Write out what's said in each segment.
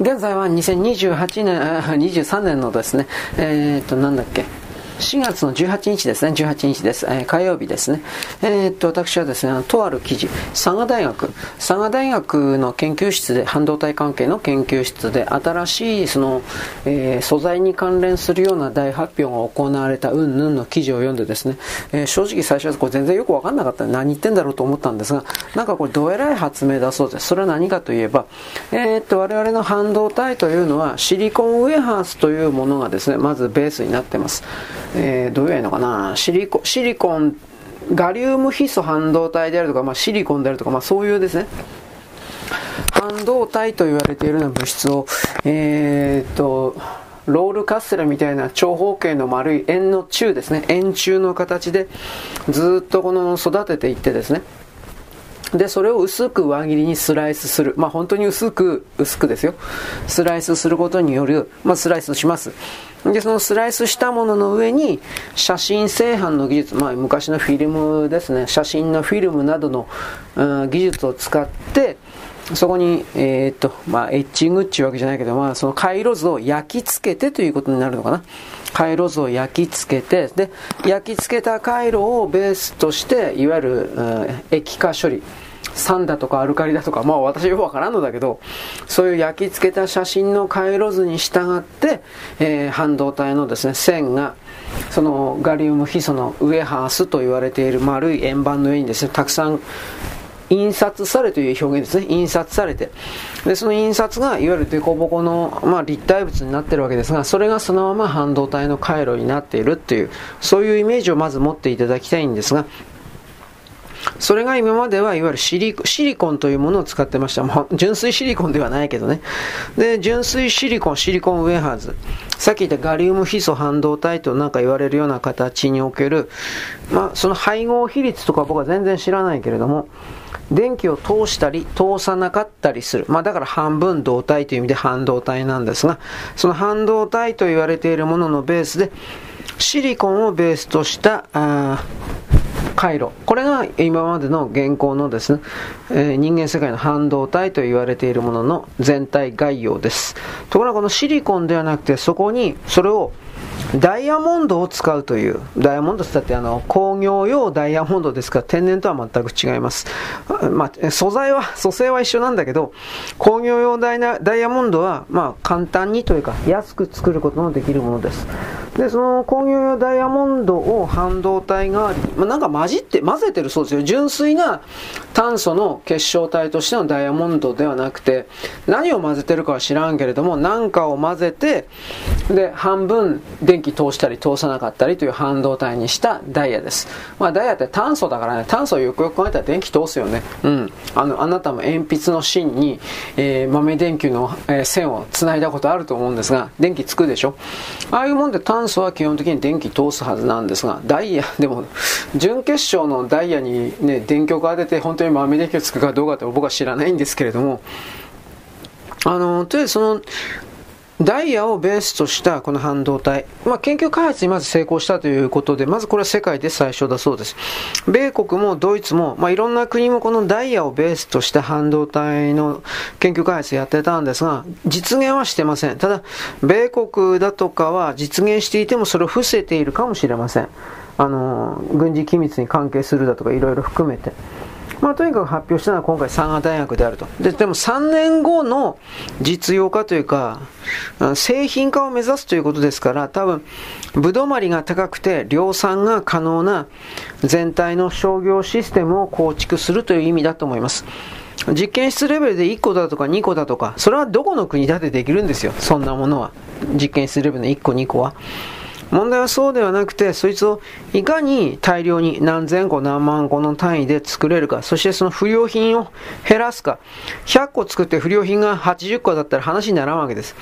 現在は2028年、23年のですね、えー、っと、なんだっけ、4月の18日ですね、18日です。えー、火曜日ですね。えー、っと、私はですね、とある記事、佐賀大学、佐賀大学の研究室で、半導体関係の研究室で、新しい、その、えー、素材に関連するような大発表が行われたうんぬんの記事を読んでですね、え正直最初はこれ全然よくわかんなかった何言ってんだろうと思ったんですが、なんかこれどえらい発明だそうです。それは何かといえば、えっと、我々の半導体というのは、シリコンウェハースというものがですね、まずベースになってます。えー、どういうのかな？シリコシリコンガリウムヒ素半導体であるとか、まあ、シリコンであるとか、まあ、そういうですね半導体と言われているような物質を、えー、っとロールカステラみたいな長方形の丸い円の柱ですね円柱の形でずっとこの育てていってですねで、それを薄く輪切りにスライスする。まあ本当に薄く、薄くですよ。スライスすることによる、まあスライスします。で、そのスライスしたものの上に、写真製版の技術、まあ昔のフィルムですね、写真のフィルムなどの、うん、技術を使って、そこに、えー、っと、まあ、エッチングっていうわけじゃないけど、まあ、その回路図を焼き付けてということになるのかな。回路図を焼き付けて、で、焼き付けた回路をベースとして、いわゆる、うん、液化処理。酸だとかアルカリだとか、まあ私よくわからんのだけど、そういう焼き付けた写真の回路図に従って、えー、半導体のですね、線が、そのガリウムヒ素のウエハースと言われている丸い円盤の上にですね、たくさん印刷されという表現ですね。印刷されて。で、その印刷がいわゆる凸凹の、まあ、立体物になってるわけですが、それがそのまま半導体の回路になっているっていう、そういうイメージをまず持っていただきたいんですが、それが今まではいわゆるシリシリコンというものを使ってました。まあ、純粋シリコンではないけどね。で、純粋シリコン、シリコンウェハーズ。さっき言ったガリウムヒ素半導体となんか言われるような形における、まあ、その配合比率とか僕は全然知らないけれども、電気を通したり通さなかったりする。まあだから半分導体という意味で半導体なんですが、その半導体と言われているもののベースで、シリコンをベースとした、あ回路。これが今までの現行のですね、えー、人間世界の半導体と言われているものの全体概要です。ところがこのシリコンではなくて、そこにそれをダイヤモンドを使うという、ダイヤモンドってってあの工業用ダイヤモンドですから天然とは全く違います。まあ、素材は、組成は一緒なんだけど、工業用ダイヤモンドは、まあ、簡単にというか安く作ることのできるものです。で、その工業用ダイヤモンドを半導体代わり、まあ、なんか混じって、混ぜてるそうですよ。純粋な炭素の結晶体としてのダイヤモンドではなくて、何を混ぜてるかは知らんけれども、何かを混ぜて、で、半分電気通したり通さなかったりという半導体にしたダイヤです。まあダイヤって炭素だからね、炭素をよくよく考えたら電気通すよね。うん。あの、あなたも鉛筆の芯に、えー、豆電球の、えー、線を繋いだことあると思うんですが、電気つくでしょ？ああいうもんで炭素は基本的に電気通すはずなんですが、ダイヤ、でも、準決勝のダイヤにね、電極当てて本当に豆電球つくかどうかって僕は知らないんですけれども、あの、とりあえずその、ダイヤをベースとしたこの半導体、まあ、研究開発にまず成功したということで、まずこれは世界で最初だそうです。米国もドイツも、まあ、いろんな国もこのダイヤをベースとした半導体の研究開発やってたんですが、実現はしてません。ただ、米国だとかは実現していてもそれを伏せているかもしれません。あの、軍事機密に関係するだとかいろいろ含めて。まあ、とにかく発表したのは今回佐賀大学であると。で、でも3年後の実用化というか、製品化を目指すということですから、多分、ぶ止まりが高くて量産が可能な全体の商業システムを構築するという意味だと思います。実験室レベルで1個だとか2個だとか、それはどこの国だってできるんですよ。そんなものは。実験室レベルの1個2個は。問題はそうではなくて、そいつをいかに大量に何千個何万個の単位で作れるか、そしてその不良品を減らすか。100個作って不良品が80個だったら話にならんわけです。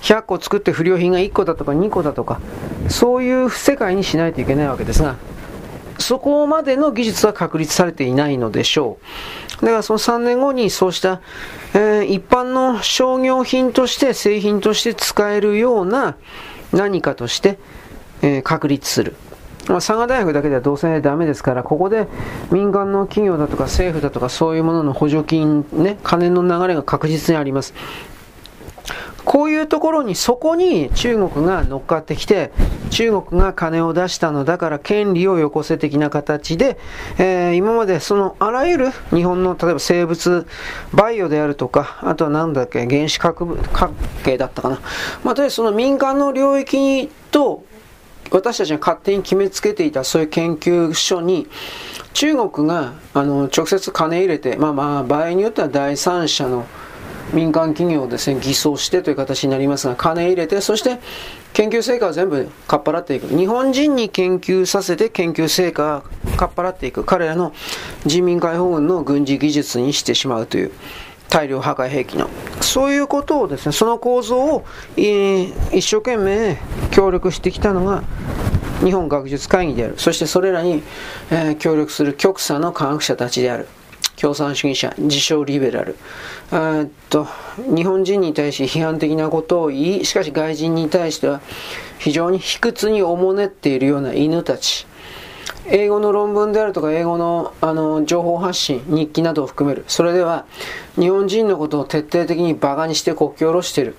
100個作って不良品が1個だとか2個だとか、そういう世界にしないといけないわけですが、そこまでの技術は確立されていないのでしょう。だからその3年後にそうした、えー、一般の商業品として製品として使えるような何かとしてえー、確立する。まあ、佐賀大学だけではどうせダメですから、ここで民間の企業だとか政府だとかそういうものの補助金、ね、金の流れが確実にあります。こういうところに、そこに中国が乗っかってきて、中国が金を出したのだから権利をよこせ的な形で、えー、今までそのあらゆる日本の例えば生物、バイオであるとか、あとはなんだっけ、原子核関係だったかな。まあ、とりあえずその民間の領域と私たちが勝手に決めつけていたそういう研究所に中国があの直接金入れて、まあまあ場合によっては第三者の民間企業をですね、偽装してという形になりますが、金入れて、そして研究成果を全部かっぱらっていく。日本人に研究させて研究成果をかっぱらっていく。彼らの人民解放軍の軍事技術にしてしまうという。大量破壊兵器の。そういうことをですね、その構造を、えー、一生懸命協力してきたのが日本学術会議である。そしてそれらに、えー、協力する極左の科学者たちである。共産主義者、自称リベラル。えっと日本人に対し批判的なことを言い、しかし外人に対しては非常に卑屈におもねっているような犬たち。英語の論文であるとか英語のあの情報発信、日記などを含める。それでは日本人のことを徹底的に馬鹿にして国境を下ろしている。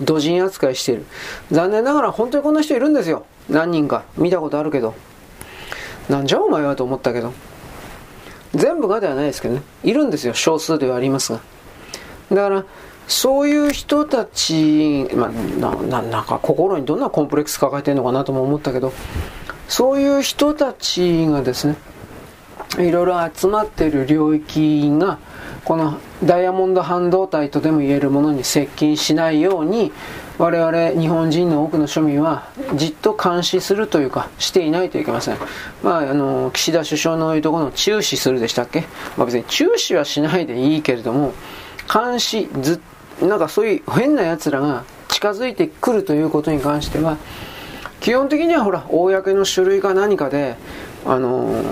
土人扱いしている。残念ながら本当にこんな人いるんですよ。何人か。見たことあるけど。なんじゃお前はと思ったけど。全部がではないですけどね。いるんですよ。少数ではありますが。だから、そういう人たち、まあ、ななんか心にどんなコンプレックス抱えてるのかなとも思ったけど、そういう人たちがですね、いろいろ集まっている領域が、このダイヤモンド半導体とでも言えるものに接近しないように、我々日本人の多くの庶民はじっと監視するというかしていないといけません。まあ、あの、岸田首相の言うところの注視するでしたっけ？まあ別に注視はしないでいいけれども、監視、ずなんかそういう変な奴らが近づいてくるということに関しては、基本的にはほら、公の書類か何かで、あの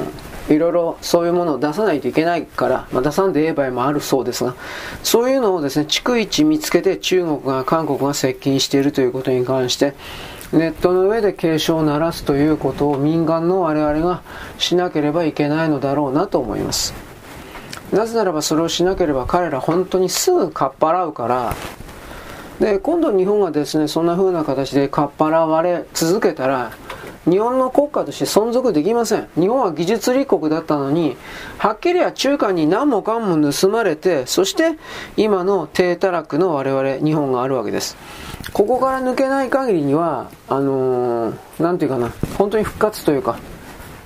いろいろそういうものを出さないといけないから、まあ、出さんでええ場合もあるそうですが、そういうのをですね、逐一見つけて中国が、韓国が接近しているということに関して、ネットの上で警鐘を鳴らすということを民間の我々がしなければいけないのだろうなと思います。なぜならばそれをしなければ彼ら本当にすぐかっぱらうから、で、今度日本がですね、そんな風な形でかっぱらわれ続けたら、日本の国家として存続できません。日本は技術立国だったのに、はっきりは中華に何もかんも盗まれて、そして今の低たらくの我々、日本があるわけです。ここから抜けない限りには、あのー、ていうかな、本当に復活というか、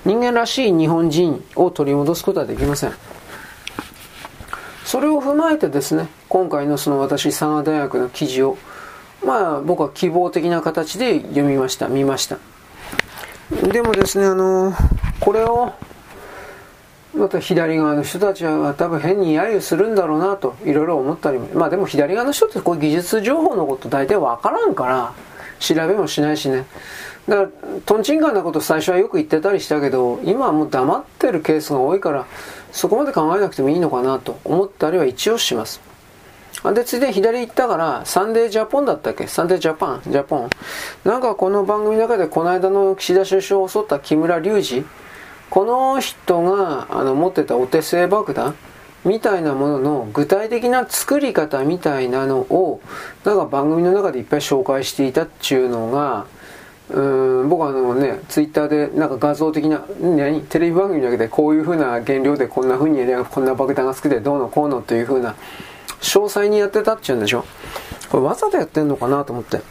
人間らしい日本人を取り戻すことはできません。それを踏まえてですね、今回のその私、佐賀大学の記事を、まあ僕は希望的な形で読みました、見ました。でもですね、あの、これを、また左側の人たちは多分変に揶揄するんだろうなといろいろ思ったり。まあでも左側の人ってこういう技術情報のこと大体わからんから、調べもしないしね。だから、トンチンカンなこと最初はよく言ってたりしたけど、今はもう黙ってるケースが多いから、そこまで考えなくてもいいのかなと思ったりは一応します。で、ついで左行ったから、サンデージャポンだったっけ？サンデージャパンジャポン。なんかこの番組の中でこの間の岸田首相を襲った木村隆二？この人があの持ってたお手製爆弾みたいなものの具体的な作り方みたいなのをなんか番組の中でいっぱい紹介していたっていうのがうん僕はあのねツイッターでなんか画像的なテレビ番組だけでこういう風な原料でこんな風にやりゃこんな爆弾が好きでどうのこうのという風な詳細にやってたっちゅうんでしょ？これわざとやってんのかなと思って。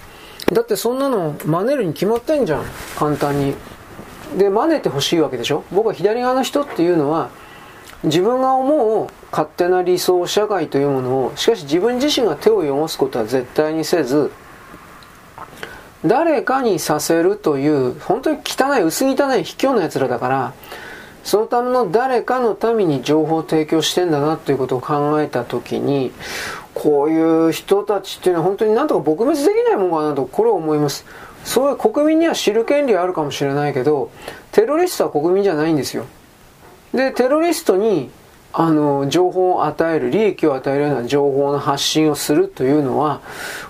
だってそんなの真似るに決まってんじゃん。簡単に。で、真似てほしいわけでしょ？僕は左側の人っていうのは、自分が思う勝手な理想社会というものを、しかし自分自身が手を汚すことは絶対にせず、誰かにさせるという、本当に汚い、薄汚い卑怯な奴らだから、そのための誰かのために情報を提供してんだなということを考えたときに、こういう人たちっていうのは本当になんとか撲滅できないもんかなと、これを思います。そういう国民には知る権利はあるかもしれないけど、テロリストは国民じゃないんですよ。で、テロリストにあの、情報を与える、利益を与えるような情報の発信をするというのは、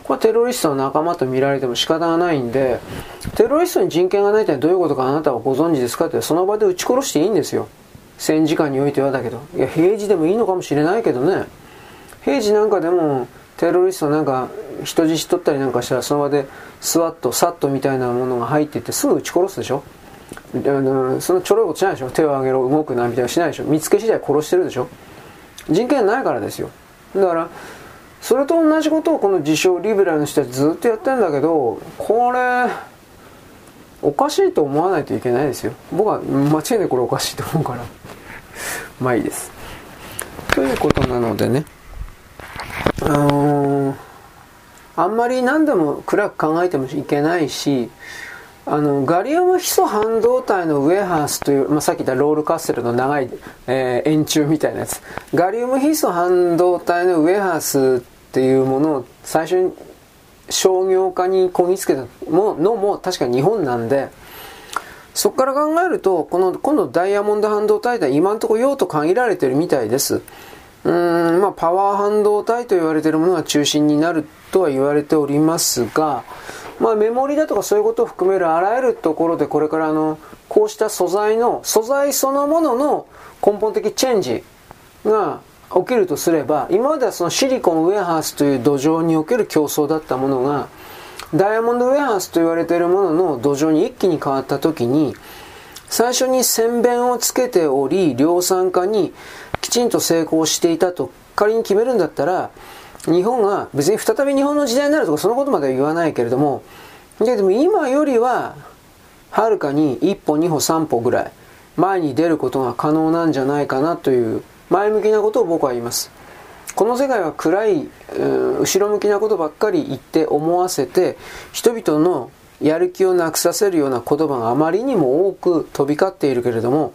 これはテロリストの仲間と見られても仕方がないんで、テロリストに人権がないってどういうことかあなたはご存知ですかってその場で撃ち殺していいんですよ。戦時下においてはだけど。いや、平時でもいいのかもしれないけどね。平時なんかでも、テロリストなんか人質取ったりなんかしたらその場でスワットサットみたいなものが入っていってすぐ撃ち殺すでしょそのちょろいことしないでしょ？手を挙げろ動くなみたいなしないでしょ？見つけ次第殺してるでしょ？人権ないからですよ。だからそれと同じことをこの自称リベラルの人はずっとやってるんだけどこれおかしいと思わないといけないですよ。僕は間違いなくこれおかしいと思うから。まあいいです。ということなのでね。あのー、あんまり何でも暗く考えてもいけないしあのガリウムヒ素半導体のウェハースという、まあ、さっき言ったロールカッセルの長い、えー、円柱みたいなやつ。ガリウムヒ素半導体のウェハースっていうものを最初に商業化にこぎつけたものも確か日本なんでそこから考えるとこの今度ダイヤモンド半導体って今のところ用途限られてるみたいです。うんまあパワー半導体と言われてるものが中心になるとは言われておりますがまあ、メモリだとかそういうことを含めるあらゆるところでこれからあのこうした素材の素材そのものの根本的チェンジが起きるとすれば今まではそのシリコンウェハースという土壌における競争だったものがダイヤモンドウェハースと言われているものの土壌に一気に変わった時に最初に洗弁をつけており量産化にきちんと成功していたと仮に決めるんだったら日本が別に再び日本の時代になるとかそのことまでは言わないけれどもでも今よりははるかに一歩二歩三歩ぐらい前に出ることが可能なんじゃないかなという前向きなことを僕は言います。この世界は暗い、後ろ向きなことばっかり言って思わせて人々のやる気をなくさせるような言葉があまりにも多く飛び交っているけれども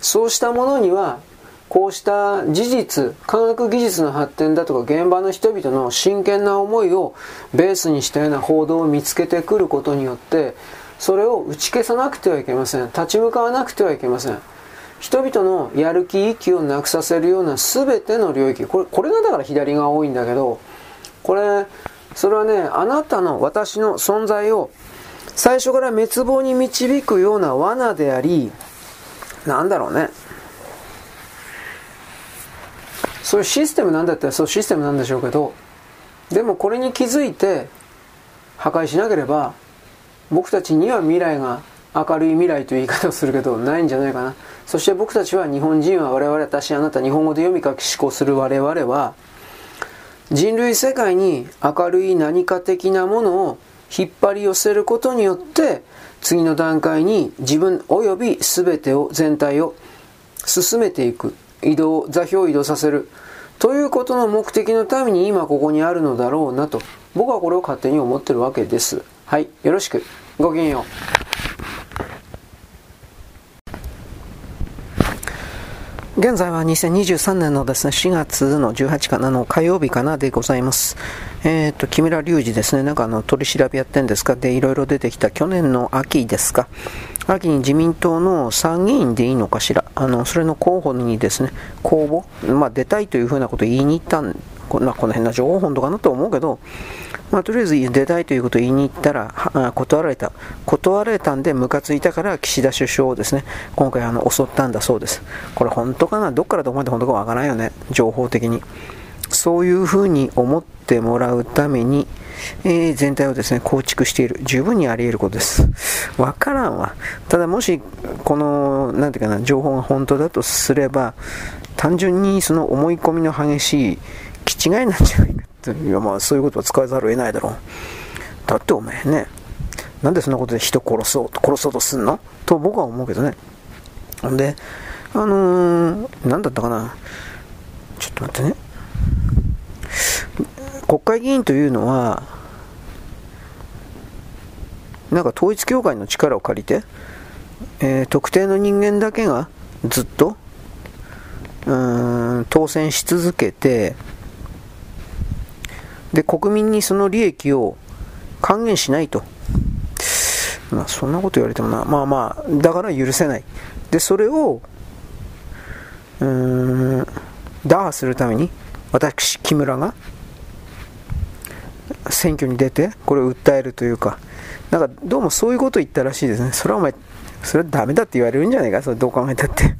そうしたものにはこうした事実、科学技術の発展だとか現場の人々の真剣な思いをベースにしたような報道を見つけてくることによって、それを打ち消さなくてはいけません。立ち向かわなくてはいけません。人々のやる気、息をなくさせるような全ての領域、これ、これがだから左が多いんだけど、これ、それはね、あなたの、私の存在を最初から滅亡に導くような罠であり、なんだろうね。そういうシステムなんだったらそうシステムなんでしょうけどでもこれに気づいて破壊しなければ僕たちには未来が明るい未来という言い方をするけどないんじゃないかな。そして僕たちは日本人は我々私あなた日本語で読み書き思考する我々は人類世界に明るい何か的なものを引っ張り寄せることによって次の段階に自分及び全てを全体を進めていく。移動、座標を移動させる。ということの目的のために今ここにあるのだろうなと。僕はこれを勝手に思ってるわけです。はい。よろしく。ごきげんよう。現在は2023年のですね、4月の18かなの火曜日かなでございます。えっ、ー、と、木村隆二ですね、なんかあの、取り調べやってんですか？で、いろいろ出てきた去年の秋ですか？秋に自民党の参議院でいいのかしら。あの、それの候補にですね、公募、まあ出たいというふうなことを言いに行ったんこなこの辺の情報本とかなと思うけど、まあ、とりあえず出たいということを言いに行ったら断られた。断られたんでムカついたから岸田首相をですね今回あの襲ったんだそうです。これ本当かな？どっからどこまで本当かわからないよね。情報的に。そういうふうに思ってもらうために、えー、全体をですね構築している十分にあり得ることですわからんわただもしこのなんていうかな情報が本当だとすれば単純にその思い込みの激しい気違いなんじゃないかいやまあそういうことは使わざるを得ないだろう。だってお前ね、なんでそんなことで人殺そうと、殺そうとすんの？と僕は思うけどね。ほんで、あのー、なんだったかな。ちょっと待ってね。国会議員というのは、なんか統一教会の力を借りて、えー、特定の人間だけがずっと、うん、当選し続けて、で、国民にその利益を還元しないと。まあ、そんなこと言われてもな。まあまあ、だから許せない。で、それを、うん、打破するために、私、木村が、選挙に出て、これを訴えるというか、なんか、どうもそういうことを言ったらしいですね。それはお前、それはダメだって言われるんじゃないか、それどう考えたって。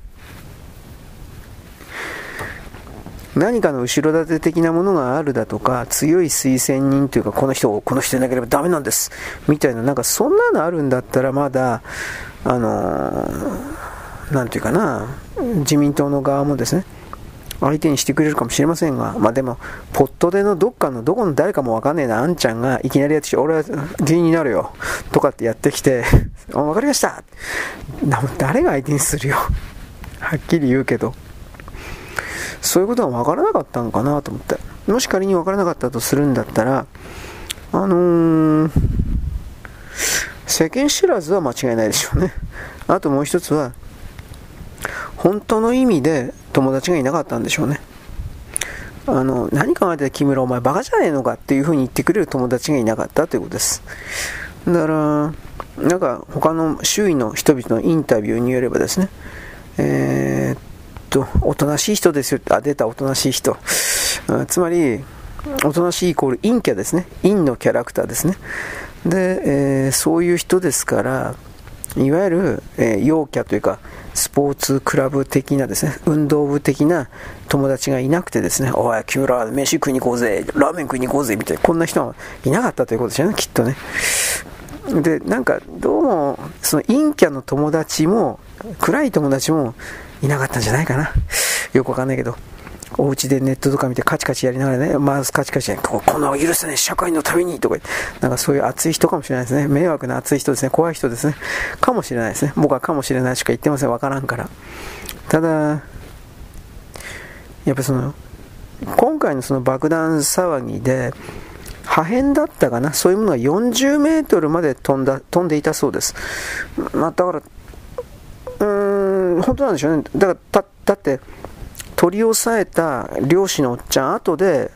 何かの後ろ盾的なものがあるだとか、強い推薦人というか、この人を、この人でなければダメなんです、みたいな、なんかそんなのあるんだったら、まだ、あのー、なんていうかな、自民党の側もですね、相手にしてくれるかもしれませんが、まあでも、ポットでのどっかのどこの誰かもわかんねえな、あんちゃんがいきなりやってきて、俺は議員になるよ、とかってやってきて、わかりました誰が相手にするよ。はっきり言うけど。そういうことは分からなかったのかなと思って。もし仮に分からなかったとするんだったら、あのー、世間知らずは間違いないでしょうね。あともう一つは、本当の意味で友達がいなかったんでしょうね。あの、何考えてた木村お前バカじゃねえのかっていう風に言ってくれる友達がいなかったということです。だから、なんか他の周囲の人々のインタビューによればですね、えー、っと、おとなしい人ですよ。あ、出た、おとなしい人。つまり、おとなしいイコール陰キャですね。陰のキャラクターですね。で、えー、そういう人ですから、いわゆる、えー、陽キャというか、スポーツクラブ的なですね、運動部的な友達がいなくてですね、おい、木村、飯食いに行こうぜ、ラーメン食いに行こうぜ、みたいな、こんな人はいなかったということですよね、きっとね。で、なんか、どうも、その陰キャの友達も、暗い友達もいなかったんじゃないかな。よくわかんないけど。お家でネットとか見てカチカチやりながらね、まずカチカチやここの許せない社会のためにとかなんかそういう熱い人かもしれないですね。迷惑な熱い人ですね。怖い人ですね。かもしれないですね。僕はかもしれないしか言ってません。わからんから。ただ、やっぱその、今回のその爆弾騒ぎで、破片だったかな、そういうものが40メートルまで飛んだ飛んでいたそうです。まあ、だから、うーん、本当なんでしょうね。だからだって、取り押さえた漁師のおっちゃん、後で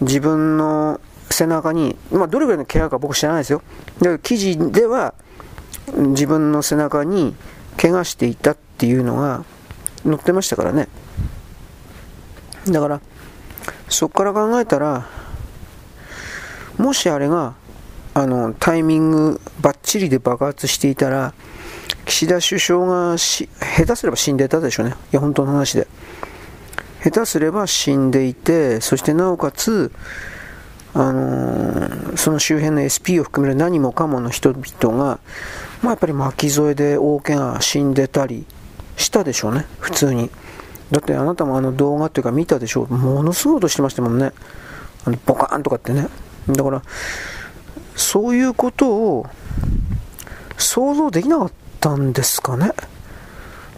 自分の背中に、まあ、どれぐらいの怪我か僕知らないですよ。だから記事では自分の背中に怪我していたっていうのが載ってましたからね。だから、そこから考えたら、もしあれが、あの、タイミングばっちりで爆発していたら、岸田首相がし下手すれば死んでたでしょうね。いや、本当の話で。下手すれば死んでいて、そしてなおかつ、あのー、その周辺の SP を含める何もかもの人々が、まあ、やっぱり巻き添えで大怪我死んでたりしたでしょうね、普通に。だってあなたもあの動画っていうか見たでしょう。ものすごい音してましたもんね。あのボカーンとかってね。だから、そういうことを想像できなかったんですかね。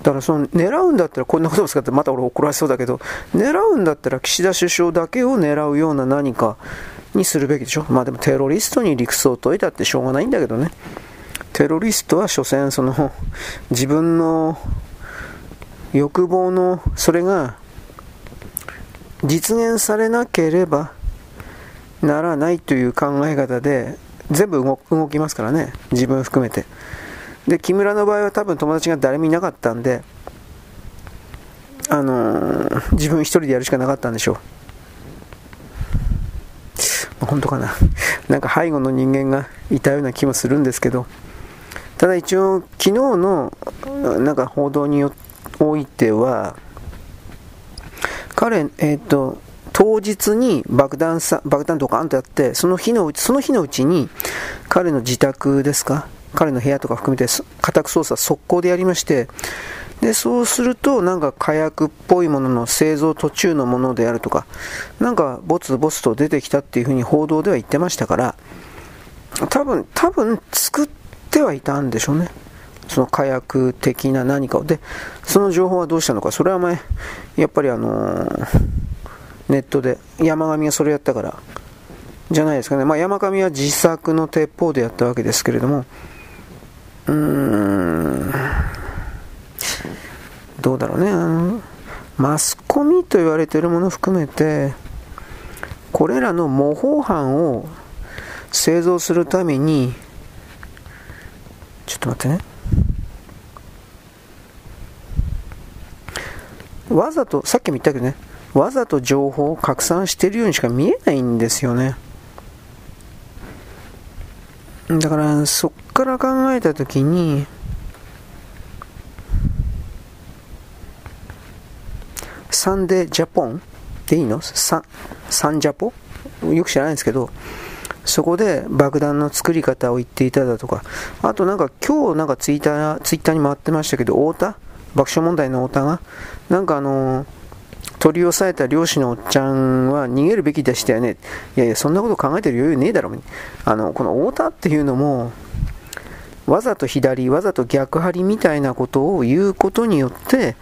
だからその狙うんだったらこんなことを使ってまた俺怒られそうだけど狙うんだったら岸田首相だけを狙うような何かにするべきでしょ。まあでもテロリストに理屈を解いたってしょうがないんだけどね。テロリストは所詮その自分の欲望のそれが実現されなければならないという考え方で全部動きますからね。自分含めて。で、木村の場合は多分友達が誰もいなかったんで、あのー、自分一人でやるしかなかったんでしょう。本当かな。なんか背後の人間がいたような気もするんですけど、ただ一応、昨日のなんか報道においては、彼、えっ、ー、と、当日に爆弾さ、爆弾ドカンとやって、その日のうち、その日のうちに、彼の自宅ですか、彼の部屋とか含めて家宅捜査速攻でやりまして、で、そうすると、なんか火薬っぽいものの製造途中のものであるとか、なんかボツボツと出てきたっていうふうに報道では言ってましたから、多分、多分作ってはいたんでしょうね。その火薬的な何かを。で、その情報はどうしたのか。それは前、やっぱりあのー、ネットで山上がそれやったから、じゃないですかね。まあ山上は自作の鉄砲でやったわけですけれども、うん、どうだろうね。あの、マスコミと言われているもの含めて、これらの模倣犯を製造するために、ちょっと待ってね。わざと、さっきも言ったけどね、わざと情報を拡散しているようにしか見えないんですよね。だからそっから考えた時にサンデージャポンでいいの？ササンジャポ？よく知らないんですけど、そこで爆弾の作り方を言っていただとか、あとなんか今日なんかツイッターツイッターに回ってましたけど、太田？爆笑問題の太田が、なんかあのー、取り押さえた漁師のおっちゃんは逃げるべきでしたよね。いやいや、そんなこと考えてる余裕ねえだろ。あの、この太田っていうのも、わざと左、わざと逆張りみたいなことを言うことによって、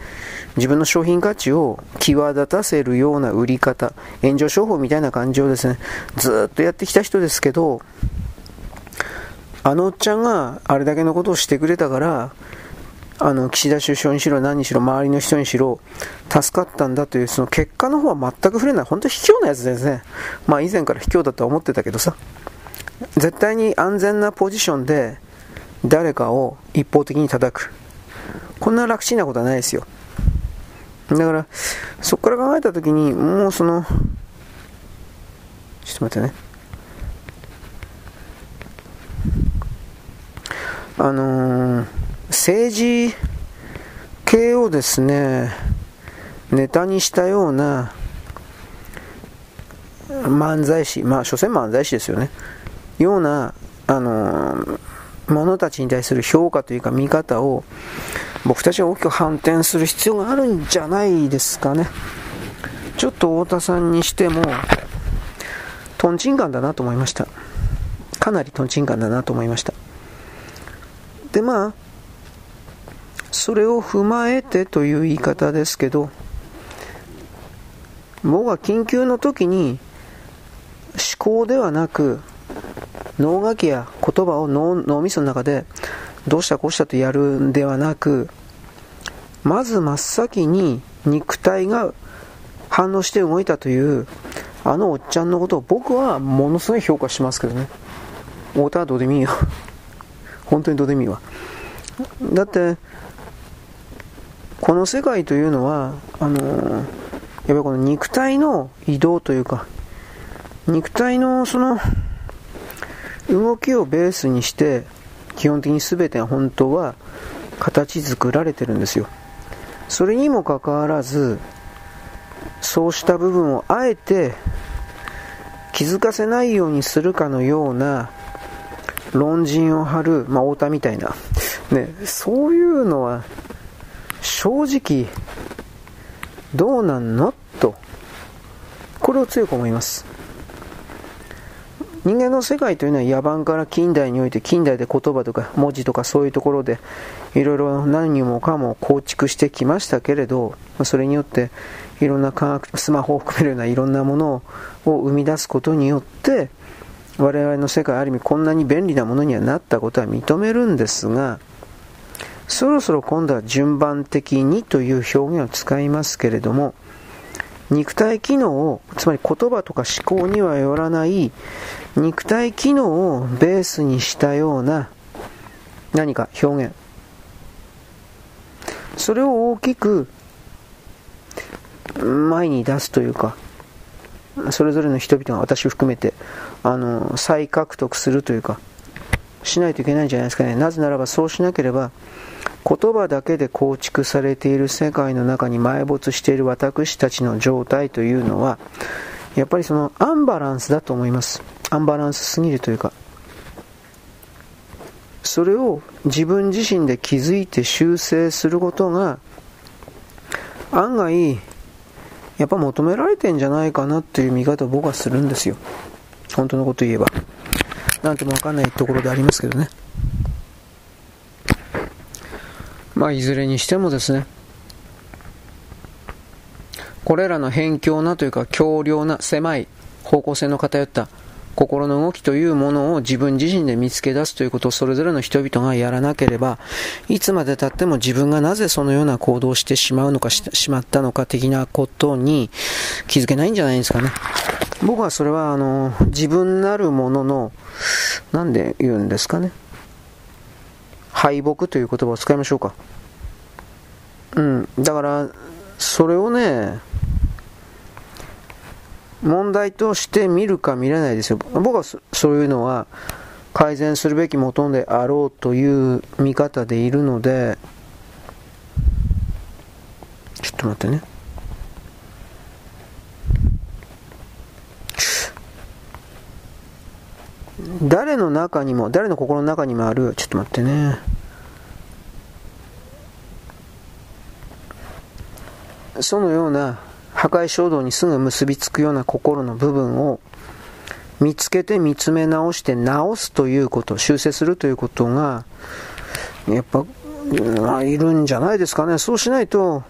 自分の商品価値を際立たせるような売り方、炎上商法みたいな感じをですね、ずっとやってきた人ですけど、あのおっちゃんがあれだけのことをしてくれたから、あの岸田首相にしろ何にしろ周りの人にしろ助かったんだというその結果の方は全く触れない。本当に卑怯なやつですね。まあ以前から卑怯だとは思ってたけどさ。絶対に安全なポジションで誰かを一方的に叩く。こんな楽ちんなことはないですよ。だからそこから考えた時にもうそのちょっと待ってね。あのー政治系をですねネタにしたような漫才師まあ所詮漫才師ですよね。ようなあの者たちに対する評価というか見方を僕たちは大きく反転する必要があるんじゃないですかね。ちょっと太田さんにしてもとんちんカンだなと思いました。かなりとんちんカンだなと思いました。でまあそれを踏まえてという言い方ですけど僕は緊急の時に思考ではなく脳書きや言葉を脳脳みその中でどうしたこうしたとやるんではなくまず真っ先に肉体が反応して動いたというあのおっちゃんのことを僕はものすごい評価しますけどね。太田はどうでもいいよ。本当にどうでもいいわ。だってこの世界というのはあのやっぱりこの肉体の移動というか肉体のその動きをベースにして基本的に全て本当は形作られてるんですよ。それにもかかわらずそうした部分をあえて気づかせないようにするかのような論陣を張る、まあ、太田みたいな、ね、そういうのは正直どうなんの？とこれを強く思います。人間の世界というのは野蛮から近代において近代で言葉とか文字とかそういうところでいろいろ何もかも構築してきましたけれどそれによっていろんな科学スマホを含めるようないろんなものを生み出すことによって我々の世界ある意味こんなに便利なものにはなったことは認めるんですがそろそろ今度は順番的にという表現を使いますけれども肉体機能をつまり言葉とか思考にはよらない肉体機能をベースにしたような何か表現。それを大きく前に出すというかそれぞれの人々が私を含めてあの再獲得するというかしないといけないんじゃないですかね。なぜならばそうしなければ言葉だけで構築されている世界の中に埋没している私たちの状態というのはやっぱりそのアンバランスだと思います。アンバランスすぎるというか。それを自分自身で気づいて修正することが案外やっぱ求められてんじゃないかなっていう見方を僕はするんですよ。本当のこと言えば。なんともわかんないところでありますけどね。まあ、いずれにしてもですね、これらの偏狭なというか強量な狭い方向性の偏った心の動きというものを自分自身で見つけ出すということをそれぞれの人々がやらなければいつまでたっても自分がなぜそのような行動をしてしまうのかししまったのか的なことに気づけないんじゃないですかね。僕はそれはあの自分なるものの何で言うんですかね敗北という言葉を使いましょうか。うん、だから、それをね、問題として見るか見れないですよ。僕はそういうのは改善するべきもとであろうという見方でいるので、ちょっと待ってね。誰の中にも、誰の心の中にもある、ちょっと待ってね。そのような破壊衝動にすぐ結びつくような心の部分を見つけて見つめ直して直すということ、修正するということが、やっぱ、いるんじゃないですかね。そうしないと、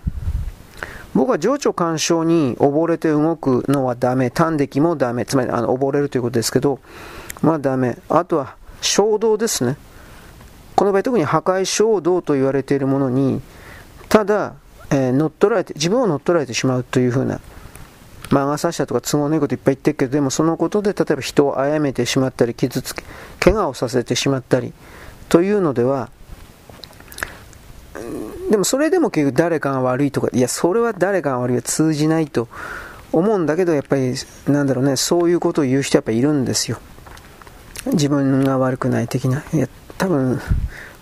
僕は情緒干渉に溺れて動くのはダメ。端的もダメ。つまり、あの、溺れるということですけど、まあダメ。あとは、衝動ですね。この場合特に破壊衝動と言われているものに、ただ、えー、乗っ取られて、自分を乗っ取られてしまうというふうな、魔が差したとか都合のいいこといっぱい言ってるけど、でもそのことで例えば人を殺めてしまったり、傷つけ、怪我をさせてしまったり、というのでは、でもそれでも結局誰かが悪いとか、いや、それは誰かが悪いは通じないと思うんだけど、やっぱり、なんだろうね、そういうことを言う人やっぱいるんですよ。自分が悪くない的な。いや、多分、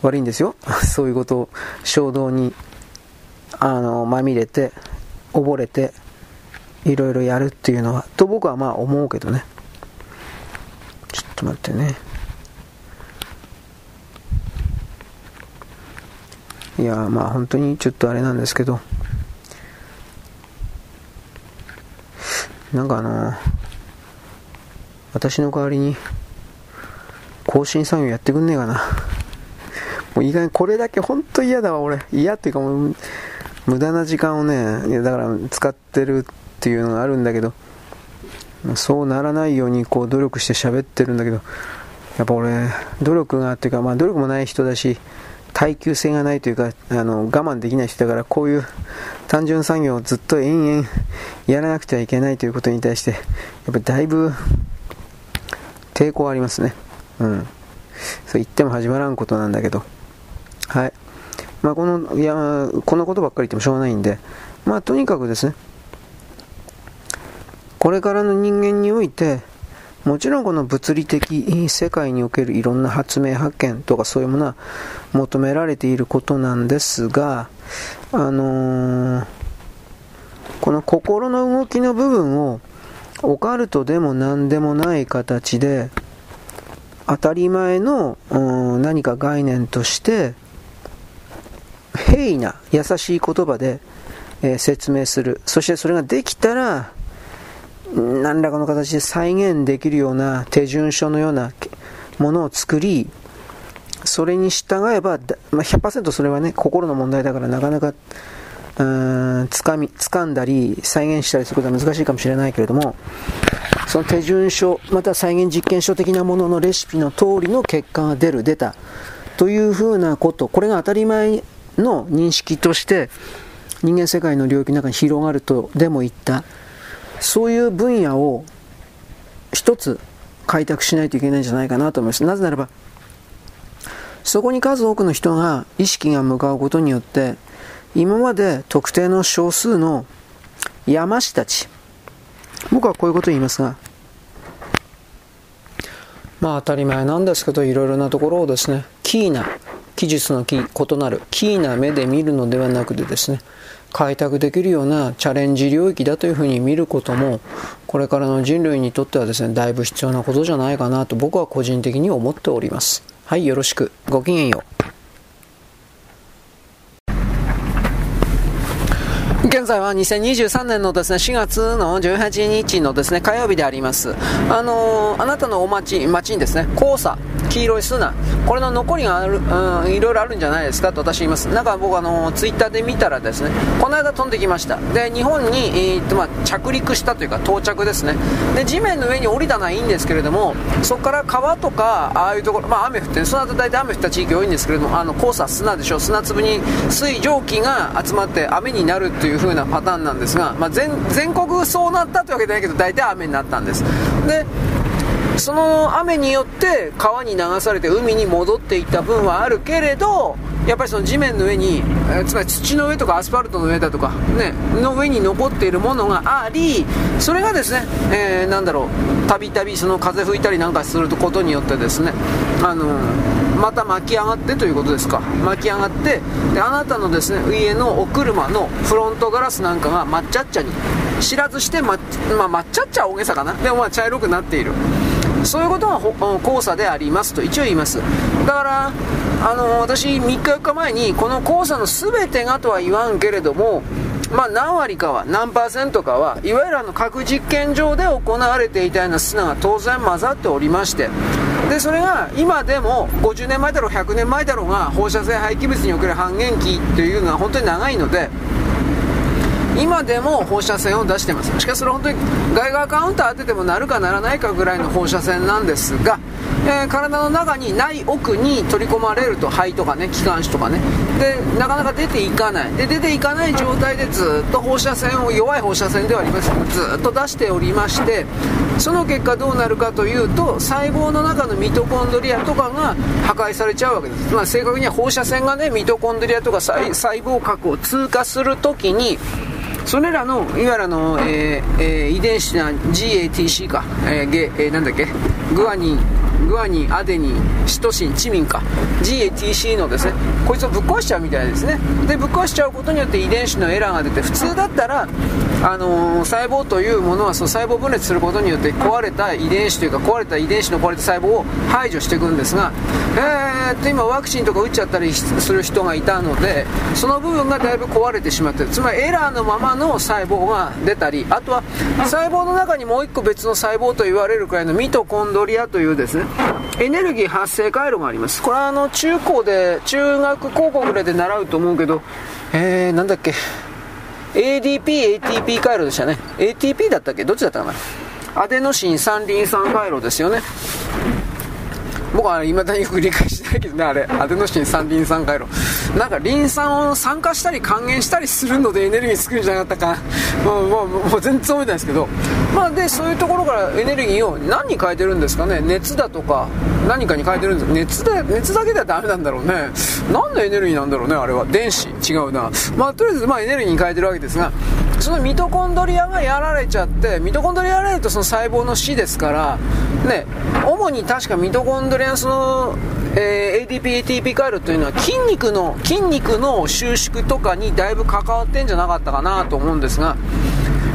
悪いんですよ。そういうことを衝動に、あの、まみれて、溺れて、いろいろやるっていうのは、と僕はまあ思うけどね。ちょっと待ってね。いやまあ本当にちょっとあれなんですけど。なんかあの私の代わりに更新作業やってくんねえかな。もう意外にこれだけ本当嫌だわ俺。嫌っていうかもう無駄な時間をねいやだから使ってるっていうのがあるんだけど。そうならないようにこう努力して喋ってるんだけど。やっぱ俺努力がっていうかまあ努力もない人だし。耐久性がないというかあの我慢できない人だからこういう単純作業をずっと延々やらなくてはいけないということに対してやっぱりだいぶ抵抗ありますね。うん。そう言っても始まらんことなんだけど。はい。まあこのいやこのことばっかり言ってもしょうがないんで。まあとにかくですね。これからの人間においてもちろんこの物理的世界におけるいろんな発明発見とかそういうものは求められていることなんですが、あのー、この心の動きの部分をオカルトでも何でもない形で当たり前の何か概念として平易な優しい言葉で、えー、説明する。そしてそれができたら何らかの形で再現できるような手順書のようなものを作り、それに従えば、まあ、100%それはね、心の問題だからなかなか、うんつかみ、掴んだり、再現したりすることは難しいかもしれないけれども、その手順書、また再現実験書的なもののレシピの通りの結果が出る、出た、というふうなこと、これが当たり前の認識として、人間世界の領域の中に広がるとでも言った。そういう分野を一つ開拓しないといけないんじゃないかなと思います。なぜならば、そこに数多くの人が意識が向かうことによって、今まで特定の少数の山師たち、僕はこういうことを言いますが、まあ当たり前なんですけど、いろいろなところをですね、キーな、技術の異なる、キーな目で見るのではなくてですね、開拓できるようなチャレンジ領域だというふうに見ることもこれからの人類にとってはですねだいぶ必要なことじゃないかなと僕は個人的に思っております。はいよろしく。ごきげんよう。現在は2023年のですね4月の18日のですね火曜日であります。あのー、あなたのお町町にですね黄砂黄色い砂これの残りがある、うん、いろいろあるんじゃないですかと私言います。なんか僕あのツイッターで見たらですねこの間飛んできました。で日本に、えー、っとまあ、着陸したというか到着ですね。で地面の上に降りたのはいいんですけれどもそこから川とかああいうところまあ雨降ってその後大体雨降った地域多いんですけれどもあの黄砂砂でしょう砂粒に水蒸気が集まって雨になるっていう風なパターンなんですが、まあ、全全国そうなったというわけじゃないけど大体雨になったんです。でその雨によって川に流されて海に戻っていった分はあるけれどやっぱりその地面の上に、つまり土の上とかアスファルトの上だとか、ね、の上に残っているものがありそれがですね、えー、なんだろうたびたびその風吹いたりなんかすることによってですねあのまた巻き上がってということですか。巻き上がってであなたのですね家のお車のフロントガラスなんかが抹茶っ茶に知らずして、ままあ、抹茶っ茶は大げさかな。でもまあ茶色くなっている。そういうことが黄砂でありますと一応言います。だからあの私3日4日前にこの黄砂の全てがとは言わんけれどもまあ、何割かは、何パーセントかは、いわゆるあの核実験場で行われていたような砂が当然混ざっておりまして、で、それが今でも50年前だろう、100年前だろうが、放射性廃棄物における半減期というのは本当に長いので、今でも放射線を出してます。しかしそれ本当に外側カウンター当ててもなるかならないかぐらいの放射線なんですが、えー、体の中にない奥に取り込まれると肺とかね気管支とかね。でなかなか出ていかない。で出ていかない状態でずっと放射線を弱い放射線ではあります。けどずっと出しておりましてその結果どうなるかというと細胞の中のミトコンドリアとかが破壊されちゃうわけです、まあ、正確には放射線がねミトコンドリアとか細胞核を通過するときにそれらのいわゆるの、えーえー、遺伝子な GATC か、えーゲえー、なんだっけ？グアニン。グアニン、アデニン、シトシン、チミンか。GATC のですねこいつをぶっ壊しちゃうみたいですね。でぶっ壊しちゃうことによって遺伝子のエラーが出て普通だったらあのー、細胞というものはその細胞分裂することによって壊れた遺伝子というか壊れた遺伝子の壊れた細胞を排除していくんですが、えー、っと今ワクチンとか打っちゃったりする人がいたのでその部分がだいぶ壊れてしまってつまりエラーのままの細胞が出たりあとは細胞の中にもう1個別の細胞と言われるくらいのミトコンドリアというですねエネルギー発生回路がありますこれはあの中高で中学高校ぐらいで習うと思うけどえー、なんだっけ ADP、ATP 回路でしたね。ATP だったっけ？どっちだったかな？アデノシン三リン酸回路ですよね。僕はいまだによく理解しないけどね、あれ、アデノシン三リン酸回路。なんかリン酸を酸化したり還元したりするのでエネルギー作るんじゃなかったかもうもうもう全然覚えてないですけど、まあ、でそういうところからエネルギーを何に変えてるんですかね。熱だとか何かに変えてるんです熱で熱だけではダメなんだろうね。何のエネルギーなんだろうねあれは。電子。違うな。まあとりあえずまあエネルギーに変えてるわけですがそのミトコンドリアがやられちゃってミトコンドリアやられるとその細胞の死ですからね主に確かミトコンドリアのそのえー、ADP、ATP 回路というのは筋肉の、筋肉の収縮とかにだいぶ関わってんじゃなかったかなと思うんですが、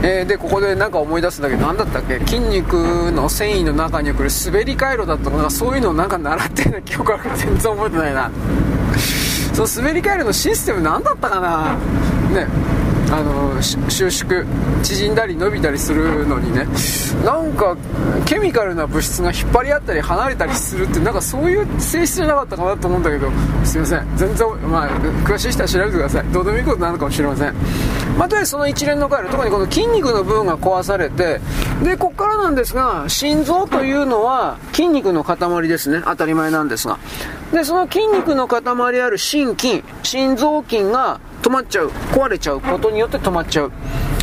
えー、で、ここでなんか思い出すんだけど、何だったっけ？筋肉の繊維の中に来る滑り回路だったかそういうのをなんか習ってるような記憶ある全然覚えてないな。その滑り回路のシステム何だったかな？ね。あの収縮縮んだり伸びたりするのにね。なんかケミカルな物質が引っ張り合ったり離れたりするってなんかそういう性質じゃなかったかなと思うんだけど。すいません。全然、まあ、詳しい人は調べてください。どうでもいいことなのかもしれません。まあ、とりあえずその一連の回路特にこの筋肉の部分が壊されてでここからなんですが心臓というのは筋肉の塊ですね。当たり前なんですが。でその筋肉の塊ある心筋心臓筋が止まっちゃう。壊れちゃう。ことによって止まっちゃう。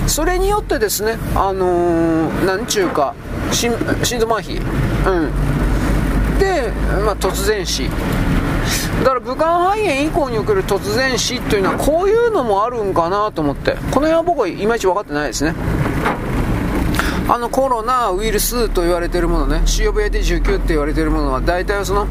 それによってですねあのー、なんちゅうか心臓麻痺。うん。で、まあ、突然死。だから武漢肺炎以降における突然死というのはこういうのもあるんかなと思って。この辺は僕はいまいち分かってないですね。あのコロナウイルスと言われてるものね。COVID-19 って言われてるものは大体その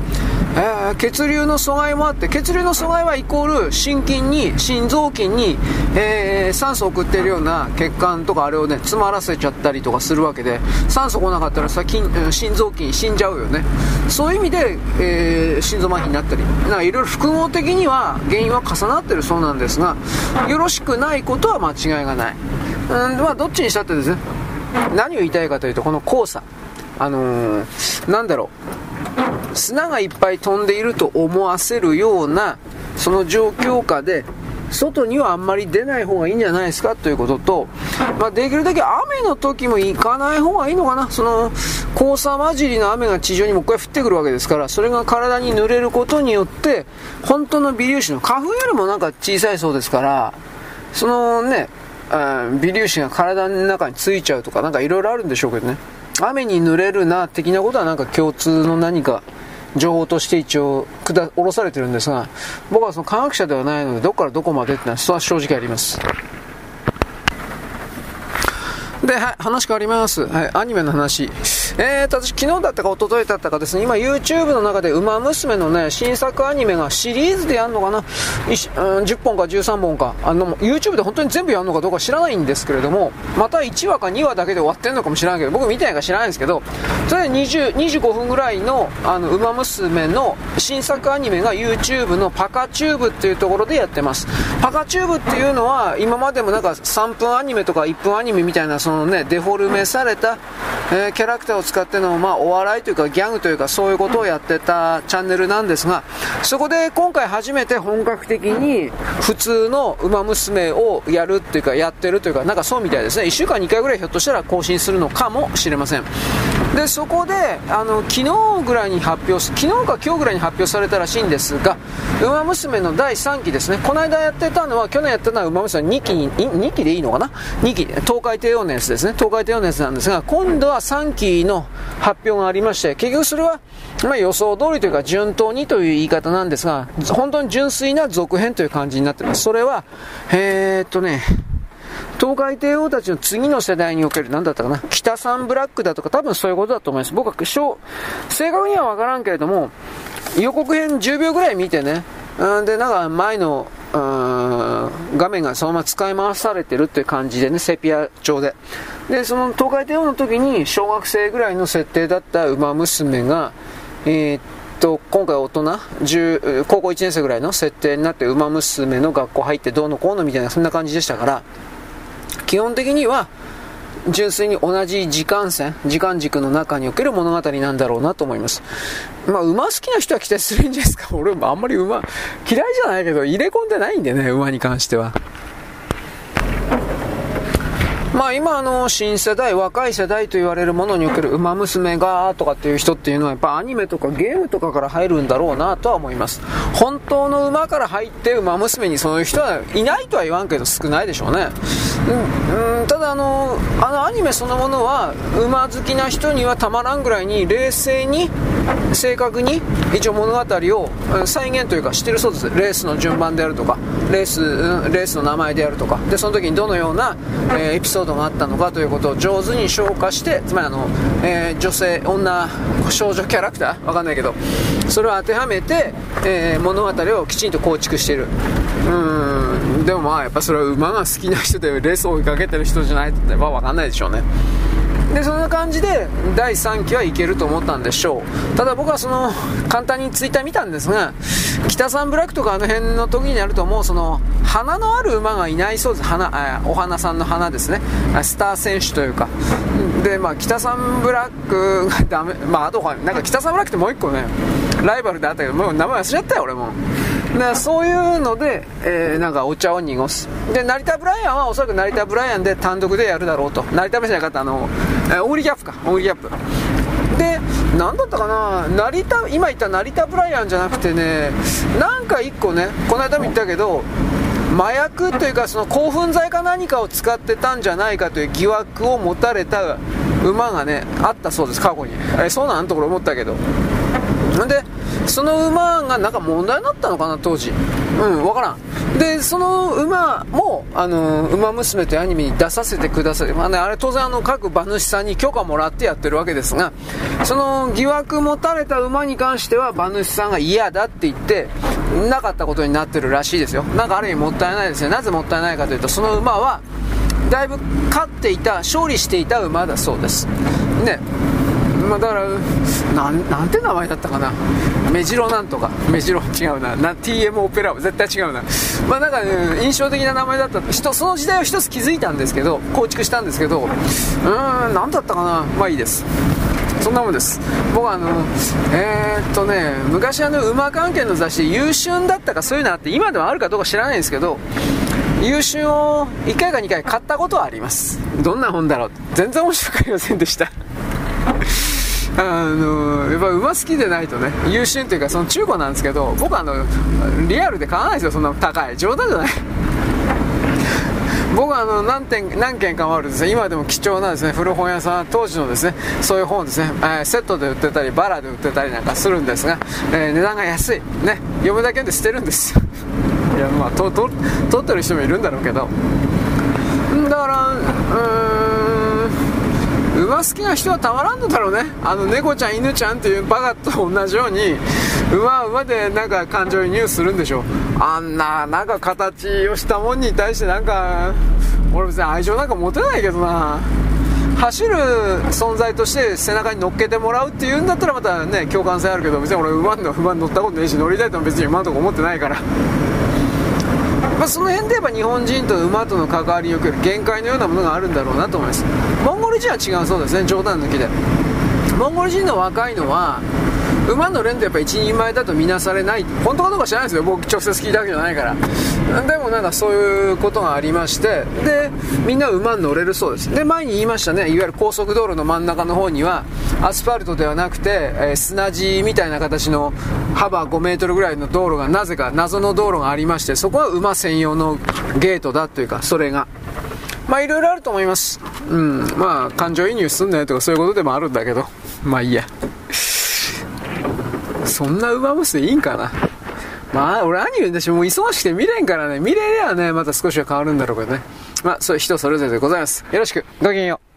えー、血流の阻害もあって血流の阻害はイコール心筋に心臓筋に、えー、酸素を送っているような血管とかあれをね詰まらせちゃったりとかするわけで酸素来なかったらさ筋心臓筋死んじゃうよね。そういう意味で、えー、心臓麻痺になったり。いろいろ複合的には原因は重なってるそうなんですがよろしくないことは間違いがない。うんまあどっちにしたってですね何を言いたいかというとこの黄砂。あのー、なんだろう。砂がいっぱい飛んでいると思わせるようなその状況下で外にはあんまり出ない方がいいんじゃないですかということと、まあ、できるだけ雨の時も行かない方がいいのかな。その黄砂混じりの雨が地上にもう一回降ってくるわけですからそれが体に濡れることによって本当の微粒子の花粉よりもなんか小さいそうですからそのね微粒子が体の中についちゃうとかなんかいろいろあるんでしょうけどね。雨に濡れるな的なことはなんか共通の何か情報として一応下ろされてるんですが僕はその科学者ではないのでどこからどこまでってのはそれは正直ありますで、はい、話変わります。はい、アニメの話。えーと、私昨日だったか一昨日だったかですね、今 YouTube の中でウマ娘のね、新作アニメがシリーズでやるのかな、うん、10本か13本か、あの、YouTube で本当に全部やるのかどうか知らないんですけれども、また1話か2話だけで終わってるのかもしれないけど、僕見てないから知らないんですけど、それで20 25分ぐらいの、あの、ウマ娘の新作アニメが YouTube のパカチューブっていうところでやってます。パカチューブっていうのは、今までもなんか3分アニメとか1分アニメみたいな、そのね、デフォルメされた、えー、キャラクターを使っての、まあ、お笑いというかギャグというかそういうことをやってたチャンネルなんですが、そこで今回初めて本格的に普通のウマ娘をやるっていうか、やってるというか、なんかそうみたいですね。1週間2回ぐらいひょっとしたら更新するのかもしれません。で、そこで、あの、昨日ぐらいに発表、昨日か今日ぐらいに発表されたらしいんですが、ウマ娘の第3期ですね。この間やってたのは、去年やってたのはウマ娘2期に、2期でいいのかな ?2 期、東海帝王のやつですね。東海帝王のやつなんですが、今度は3期の発表がありまして、結局それは、まあ、予想通りというか順当にという言い方なんですが、本当に純粋な続編という感じになってます。それは、えー、っとね、東海帝王たちの次の世代における、何だったかな、北三ブラックだとか、多分そういうことだと思います。僕は、正確にはわからんけれども、予告編10秒ぐらい見てね、うんで、なんか前の、画面がそのまま使い回されてるっていう感じでね、セピア調で。で、その東海帝王の時に小学生ぐらいの設定だった馬娘が、えー、っと、今回大人、高校1年生ぐらいの設定になって馬娘の学校入ってどうのこうのみたいな、そんな感じでしたから、基本的には、純粋に同じ時間線、時間軸の中における物語なんだろうなと思います。まあ、馬好きな人は期待するんじゃないですか。俺もあんまり馬、嫌いじゃないけど、入れ込んでないんでね、馬に関しては。まあ今の新世代、若い世代と言われるものにおける馬娘がとかっていう人っていうのはやっぱアニメとかゲームとかから入るんだろうなとは思います。本当の馬から入って馬娘にそういう人はいないとは言わんけど少ないでしょうね。うん、ただあの、あのアニメそのものは馬好きな人にはたまらんぐらいに冷静に正確に一応物語を再現というかしてるそうです。レースの順番であるとか、レース、レースの名前であるとか、で、その時にどのような、えー、エピソードソードがあったのかということを上手に消化してつまりあの、えー、女性女少女キャラクター？わかんないけどそれを当てはめて、えー、物語をきちんと構築している。うん。でもまあやっぱそれは馬が好きな人でレースを追いかけてる人じゃないとわかんないでしょうね。でそんな感じで第3期はいけると思ったんでしょう。ただ僕はその簡単にツイッター見たんですが北三ブラックとかあの辺の時になるともうその花のある馬がいないそうです。花お花さんの花ですね。スター選手というか。でまあ北三ブラックがダメまああとなんか北三ブラックってもう一個ねライバルであったけどもう名前忘れちゃったよ俺も。でそういうので、えー、なんかお茶を濁す。で成田ブライアンはおそらく成田ブライアンで単独でやるだろうと。成田ブじゃなかったあのえー、オーリーキャップか。オーリーキャップ。で何だったかな？成田今言った成田ブライアンじゃなくてねなんか1個ねこの間も言ったけど麻薬というかその興奮剤か何かを使ってたんじゃないかという疑惑を持たれた馬がねあったそうです。過去に。えそうなん？ところ思ったけど。でその馬がなんか問題になったのかな当時。うん分からん。でその馬も「あの馬娘」というアニメに出させてください、まあね、あれ当然あの各馬主さんに許可もらってやってるわけですがその疑惑持たれた馬に関しては馬主さんが嫌だって言ってなかったことになってるらしいですよ。なんかある意味もったいないですねなぜもったいないかというとその馬はだいぶ勝っていた勝利していた馬だそうです。ね。まあ、だからなんなんて名前だったかな？目白なんとか。目白違うな。な TM オペラ絶対違うな。まあなんか、ね、印象的な名前だった。人その時代を一つ気づいたんですけど構築したんですけどうーん何だったかな？まあいいです。そんなもんです。僕はあのえー、っとね昔あの馬関係の雑誌で優秀だったかそういうのあって今でもあるかどうか知らないんですけど優秀を1回か2回買ったことはあります。どんな本だろう？全然面白くありませんでした。あのやっぱ馬好きでないとね優秀というかその中古なんですけど僕あのリアルで買わないですよそんな高い。冗談じゃない。僕はあの何点何件かもあるですね今でも貴重なですね。古本屋さん当時のですねそういう本ですね、えー、セットで売ってたりバラで売ってたりなんかするんですが、えー、値段が安い。ね。読むだけで捨てるんですよ。いやまあとと取ってる人もいるんだろうけど。だから馬好きな人はたまらんのだろうね。あの猫ちゃん犬ちゃんっていうバカと同じように馬は馬でなんか感情移入するんでしょあんななんか形をしたもんに対してなんか俺別に愛情なんか持てないけどな。走る存在として背中に乗っけてもらうっていうんだったらまたね共感性あるけど別に俺馬の馬に乗ったことないし乗りたいとも別に今のとこ思ってないから。まあ、その辺で言えば日本人と馬との関わりにおける限界のようなものがあるんだろうなと思います。モンゴル人は違うそうですね冗談抜きで。モンゴル人の若いのは馬の連ってやっぱ一人前だと見なされない。本当かどうか知らないですよ。僕直接聞いたわけじゃないから。でもなんかそういうことがありまして。でみんな馬に乗れるそうです。で前に言いましたね。いわゆる高速道路の真ん中の方にはアスファルトではなくて、えー、砂地みたいな形の幅5メートルぐらいの道路がなぜか謎の道路がありましてそこは馬専用のゲートだというかそれが。まあいろいろあると思います。うん。まあ感情移入すんなよとかそういうことでもあるんだけど。まあいいや。そんな馬娘いいんかな？まあ、俺アニメだし、もう忙しくて見れんからね、見れりゃね、また少しは変わるんだろうけどね。まあ、そういう人それぞれでございます。よろしく、ごきげんよう。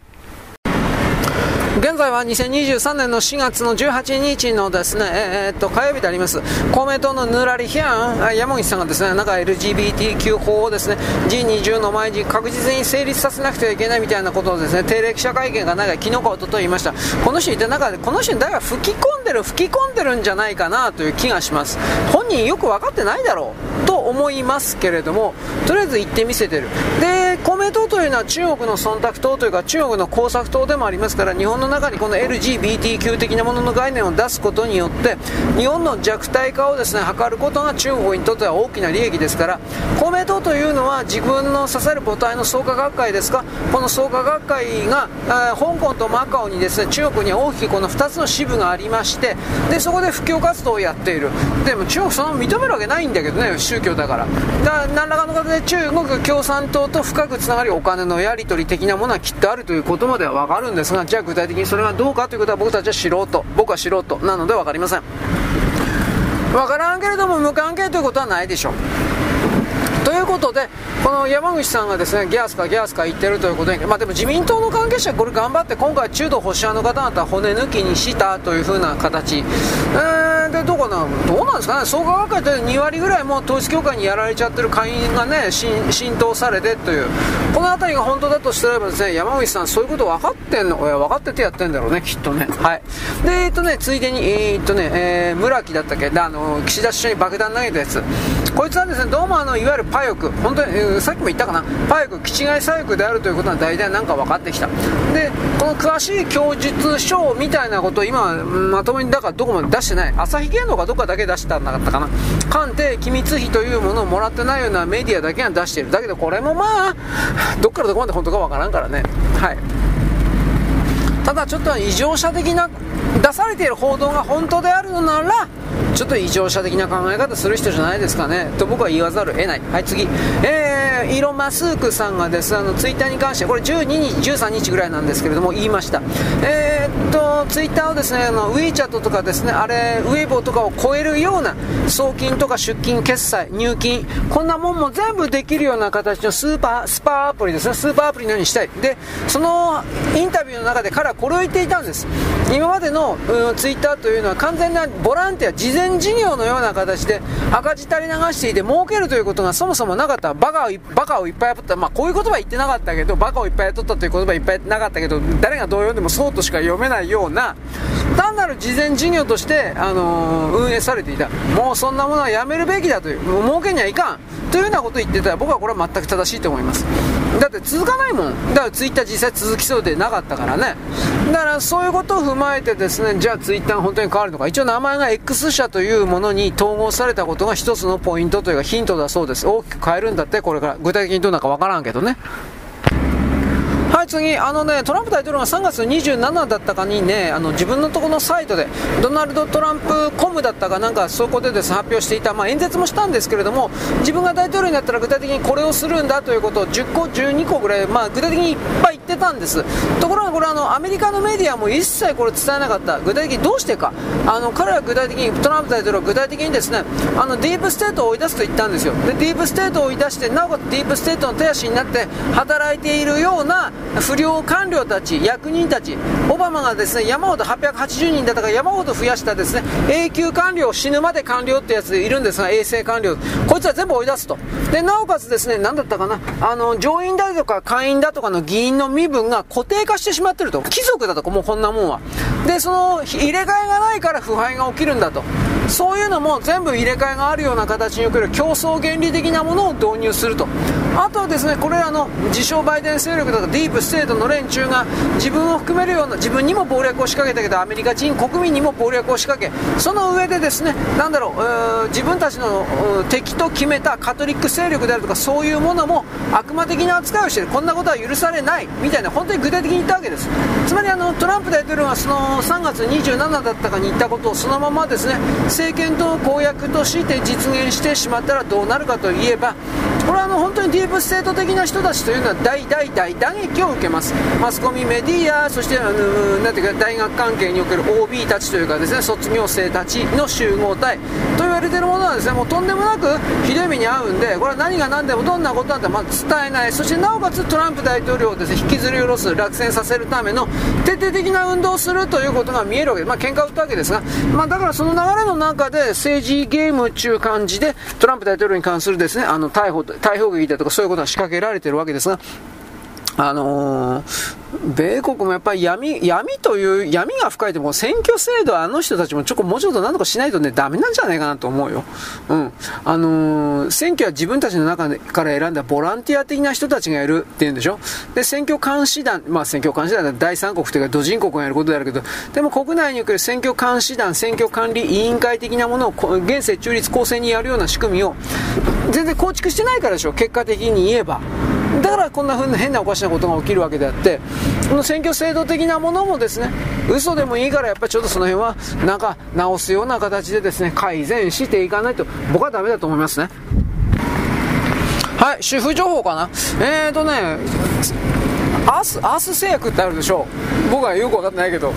現在は2023年の4月の18日のですね、えー、っと、火曜日であります。公明党のぬらりひゃん、山口さんがですね、なんか LGBTQ 法をですね、G20 の前に確実に成立させなくてはいけないみたいなことをですね、定例記者会見がなんか昨日か一昨日言いました。この人言ってなんか、この人誰か吹き込んでる、吹き込んでるんじゃないかなという気がします。本人よく分かってないだろうと思いますけれども、とりあえず行ってみせてる。で、公明党というのは中国の忖度党というか中国の工作党でもありますから、日本の中にこの LGBTQ 的なものの概念を出すことによって日本の弱体化をですね図ることが中国にとっては大きな利益ですから公明党というのは自分の支える母体の創価学会ですかこの創価学会が、えー、香港とマカオにですね中国に大きくこの2つの支部がありましてでそこで布教活動をやっている。でも中国その認めるわけないんだけどね宗教だから。だ何らかの形で中国共産党と深くつながりお金のやり取り的なものはきっとあるということまでは分かるんですがじゃあ具体的的にそれがどうかということは僕たちは素人僕は素人なので分かりません。分からんけれども無関係ということはないでしょう。ということで、この山口さんがですねギャスかギャスか言ってるということで、まあ、でも自民党の関係者、これ頑張って今回、中道保守派の方々は骨抜きにしたというふうな形、えー、でどうかな、どうなんですかね、創価学会って2割ぐらいもう統一教会にやられちゃってる会員がね浸透されてという、この辺りが本当だとしたらですね山口さん、そういうこと分かってんの、いや分かっててやってんだろうね、きっとね。はい。でえ、っとね、ついでに、えー、っとねえー、村木だったっけ？あの、岸田首相に爆弾投げたやつ、こいつはですねどうもあのいわゆるパヨク、本当に、えー、さっきも言ったかな、パヨク、気違い左翼であるということは大体なんか分かってきた。で、この詳しい供述書みたいなことを今、まともにだからどこまで出してない。朝日芸能かどっかだけ出したんなかったかな。官邸機密費というものをもらってないようなメディアだけが出している。だけどこれもまあ、どっからどこまで本当か分からんからね。はい。ただちょっと異常者的な出されている報道が本当であるのならちょっと異常者的な考え方する人じゃないですかね。と僕は言わざるを得ない。はい次。えー、イーロン・マスクさんがですあのツイッターに関してこれ12日13日ぐらいなんですけれども言いました。えー、っとツイッターをですねあのウィーチャットとかですねあれウェイボーとかを超えるような送金とか出金決済入金こんなもんも全部できるような形のスーパースパーアプリですねスーパーアプリのようにしたい。でそのインタビューの中で彼はこれを言っていたんです。今までの、うん、ツイッターというのは完全なボランティア事前事業のような形で赤字垂れ流していて儲けるということがそもそもなかった。バカをバカをいっぱいやった、まあ、こういう言葉言ってなかったけどバカをいっぱいやったという言葉いっぱいなかったけど誰がどう読んでもそうとしか読めないような単なる事前事業として、あのー、運営されていた。もうそんなものはやめるべきだという。もう儲けにはいかん。というようなことを言ってたら僕はこれは全く正しいと思います。だって続かないもん。だからツイッター実際続きそうでなかったからね。だからそういうことを踏まえてですねじゃあツイッター本当に変わるのか。一応名前が X 社というものに統合されたことが一つのポイントというかヒントだそうです。大きく変えるんだってこれから。具体的にどうなるかわからんけどね。はい次あのねトランプ大統領が3月27だったかにねあの自分のところのサイトでドナルド・トランプコムだったかなんかそこでです発表していた、まあ、演説もしたんですけれども自分が大統領になったら具体的にこれをするんだということを10個12個ぐらい、まあ、具体的にいっぱい言ってたんです。ところがこれあのアメリカのメディアも一切これ伝えなかった。具体的にどうしてか。あの彼は具体的にトランプ大統領は具体的にですねあのディープステートを追い出すと言ったんですよ。でディープステートを追い出してなおかつディープステートの手足になって働いているような不良官僚たち、役人たち、オバマがですね、山ほど880人だったから山ほど増やしたですね、永久官僚、死ぬまで官僚ってやついるんですが、衛生官僚。こいつは全部追い出すと。で、なおかつですね、何だったかな、あの、上院だとか下院だとかの議員の身分が固定化してしまってると。貴族だとか、もうこんなもんは。で、その、入れ替えがないから腐敗が起きるんだと。そういうのも全部入れ替えがあるような形における競争原理的なものを導入すると。あとはですね、これらの自称バイデン勢力とかディープステートの連中が自分を含めるような、自分にも謀略を仕掛けたけど、アメリカ人国民にも謀略を仕掛け、その上でですね、なんだろう、自分たちの敵と決めたカトリック勢力であるとか、そういうものも悪魔的な扱いをしている、こんなことは許されないみたいな、本当に具体的に言ったわけです。つまりあのトランプ大統領はその3月27だったかに言ったことをそのままですね、政権と公約として実現してしまったらどうなるかといえば、これはあの本当にディープステート的な人たちというのは大大大打撃を受けます。マスコミメディアそしてあのなんていうか大学関係における OB たちというかですね卒業生たちの集合体。と言われているものはですねもうとんでもなくひどい目に遭うんでこれは何が何でもどんなことなんてまず伝えない。そしてなおかつトランプ大統領をですね引きずり下ろす落選させるための徹底的な運動をするということが見えるわけでまあ喧嘩を打ったわけですがまあだからその流れの中で政治ゲーム中感じでトランプ大統領に関するですねあの逮捕と逮捕劇だとかそういうことが仕掛けられてるわけですが、あのー、米国もやっぱり闇、闇という、闇が深いとも選挙制度はあの人たちもちょっともうちょっと何とかしないとね、ダメなんじゃないかなと思うよ。うん。あのー、選挙は自分たちの中から選んだボランティア的な人たちがやるっていうんでしょで、選挙監視団、まあ選挙監視団は第三国というか、土人国がやることであるけど、でも国内における選挙監視団、選挙管理委員会的なものを現世中立公正にやるような仕組みを全然構築してないからでしょ、結果的に言えば。だからこんな風な変なおかしなことが起きるわけであってこの選挙制度的なものもですね嘘でもいいからやっぱりちょっとその辺はなんか直すような形でですね改善していかないと僕はダメだと思いますね。はい主婦情報かな？えーとねアース、アース製薬ってあるでしょ僕はよく分かってないけど、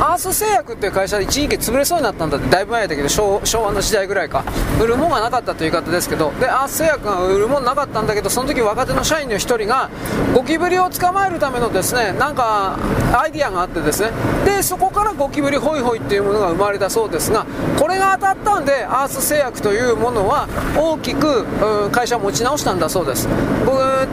アース製薬っていう会社で一時期潰れそうになったんだってだいぶ前だけど昭和の時代ぐらいか。売るもんがなかったという言い方ですけど。でアース製薬が売るもんなかったんだけどその時若手の社員の1人がゴキブリを捕まえるためのですねなんかアイディアがあってですね。でそこからゴキブリホイホイっていうものが生まれたそうですがこれが当たったんでアース製薬というものは大きく会社を持ち直したんだそうです。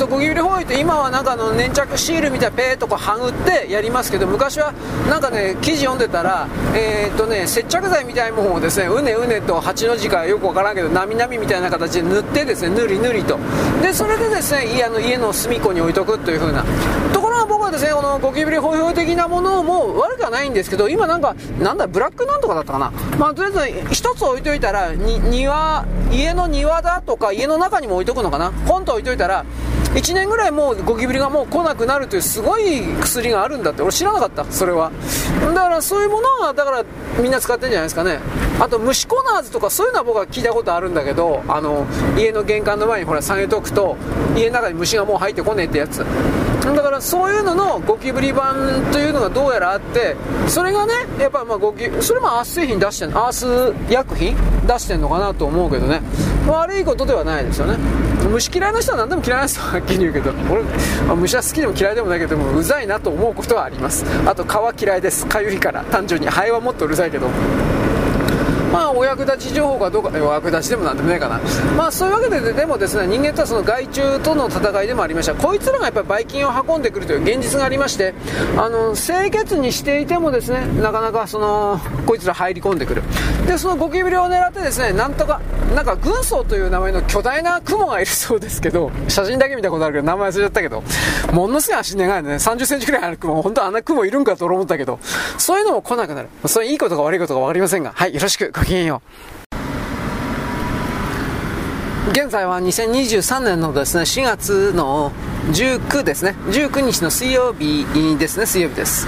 ゴキブリホイって今はなんかの粘着シールみたいなペーとこはぐってやりますけど昔はなんかね記事読んでたらえー、っとね接着剤みたいなものをですねうねうねと8の字かよくわからんけどなみなみみたいな形で塗ってですねぬりぬりと。でそれでですね家の家の隅っこに置いとくという風な。ところが僕はですねこのゴキブリホイホイ的なものも悪くはないんですけど今なんかなんだブラックなんとかだったかな。まあとりあえず一つ置いといたら庭家の庭だとか家の中にも置いとくのかな。ポンと置いといたら1年ぐらいもうゴキブリがもう来なくなるというすごい薬があるんだって。俺知らなかったそれは。だからそういうものはだからみんな使ってるんじゃないですかね。あと虫コナーズとかそういうのは僕は聞いたことあるんだけどあの家の玄関の前にほら下げとくと家の中に虫がもう入ってこねえってやつ。だからそういうののゴキブリ版というのがどうやらあってそれがねやっぱまあゴキそれもアース製品出してんアース薬品出してんのかなと思うけどね。悪いことではないですよね。虫嫌いな人は何でも嫌いな人ははっきり言うけど俺、あ、虫は好きでも嫌いでもないけどもうざいなと思うことはあります。あと蚊は嫌いです。かゆいから。単純に。ハエはもっとうるさいけど。まあ、お役立ち情報かどうか、お役立ちでもなんでもないかな。まあ、そういうわけで、でもですね、人間とはその害虫との戦いでもありました。こいつらがやっぱりばい菌を運んでくるという現実がありまして、あの、清潔にしていてもですね、なかなかその、こいつら入り込んでくる。で、そのゴキブリを狙ってですね、なんとか、なんか軍曹という名前の巨大な雲がいるそうですけど、写真だけ見たことあるけど、名前忘れちゃったけど、ものすごい足長いのね、30センチくらいある雲、本当あんな雲いるんかと思ったけど、そういうのも来なくなる。それいいことか悪いことか分かりませんが、はい、よろしく。ごきげんよう。現在は2023年のですね、4月の19ですね、19日の水曜日ですね、水曜日です。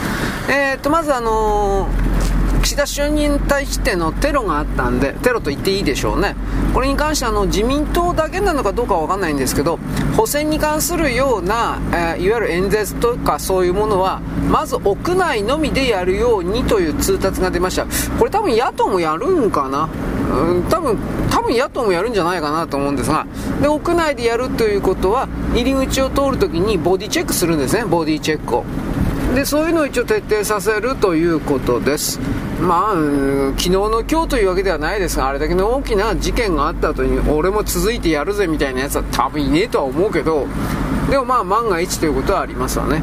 えー、っと、まずあのー岸田就任に対してのテロがあったんで、テロと言っていいでしょうね。これに関してあの自民党だけなのかどうかはわかんないんですけど、補選に関するような、えー、いわゆる演説とかそういうものは、まず屋内のみでやるようにという通達が出ました。これ多分野党もやるんかな？うん多分、多分野党もやるんじゃないかなと思うんですが、で、屋内でやるということは、入り口を通るときにボディチェックするんですね、ボディチェックを。で、そういうのを一応徹底させるということです。まあ、昨日の今日というわけではないですが、あれだけの大きな事件があった後に、俺も続いてやるぜみたいなやつは多分いねえとは思うけど、でもまあ万が一ということはありますわね。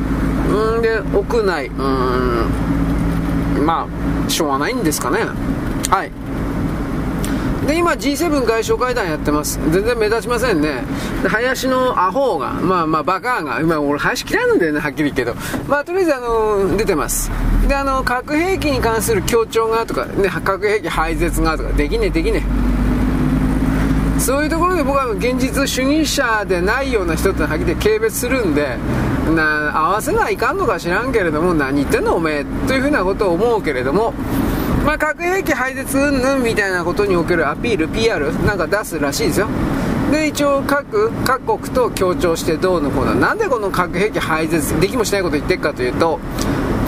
うんで、屋内、うん、まあ、しょうがないんですかね。はい。で、今 G7 外相会談やってます。全然目立ちませんね。林のアホが、まあまあバカが、今俺林嫌いなんだよね、はっきり言うけど。まあとりあえずあの、出てます。で、あの、核兵器に関する協調がとか、ね、核兵器廃絶がとか、できねえできねえ。そういうところで僕は現実主義者でないような人ってはっきり軽蔑するんで、な合わせないかんのか知らんけれども、何言ってんのおめえというふうなことを思うけれども、まあ、核兵器廃絶云々みたいなことにおけるアピール、PR なんか出すらしいですよ。で、一応各、各国と協調してどうのこうの。なんでこの核兵器廃絶、できもしないこと言ってるかというと、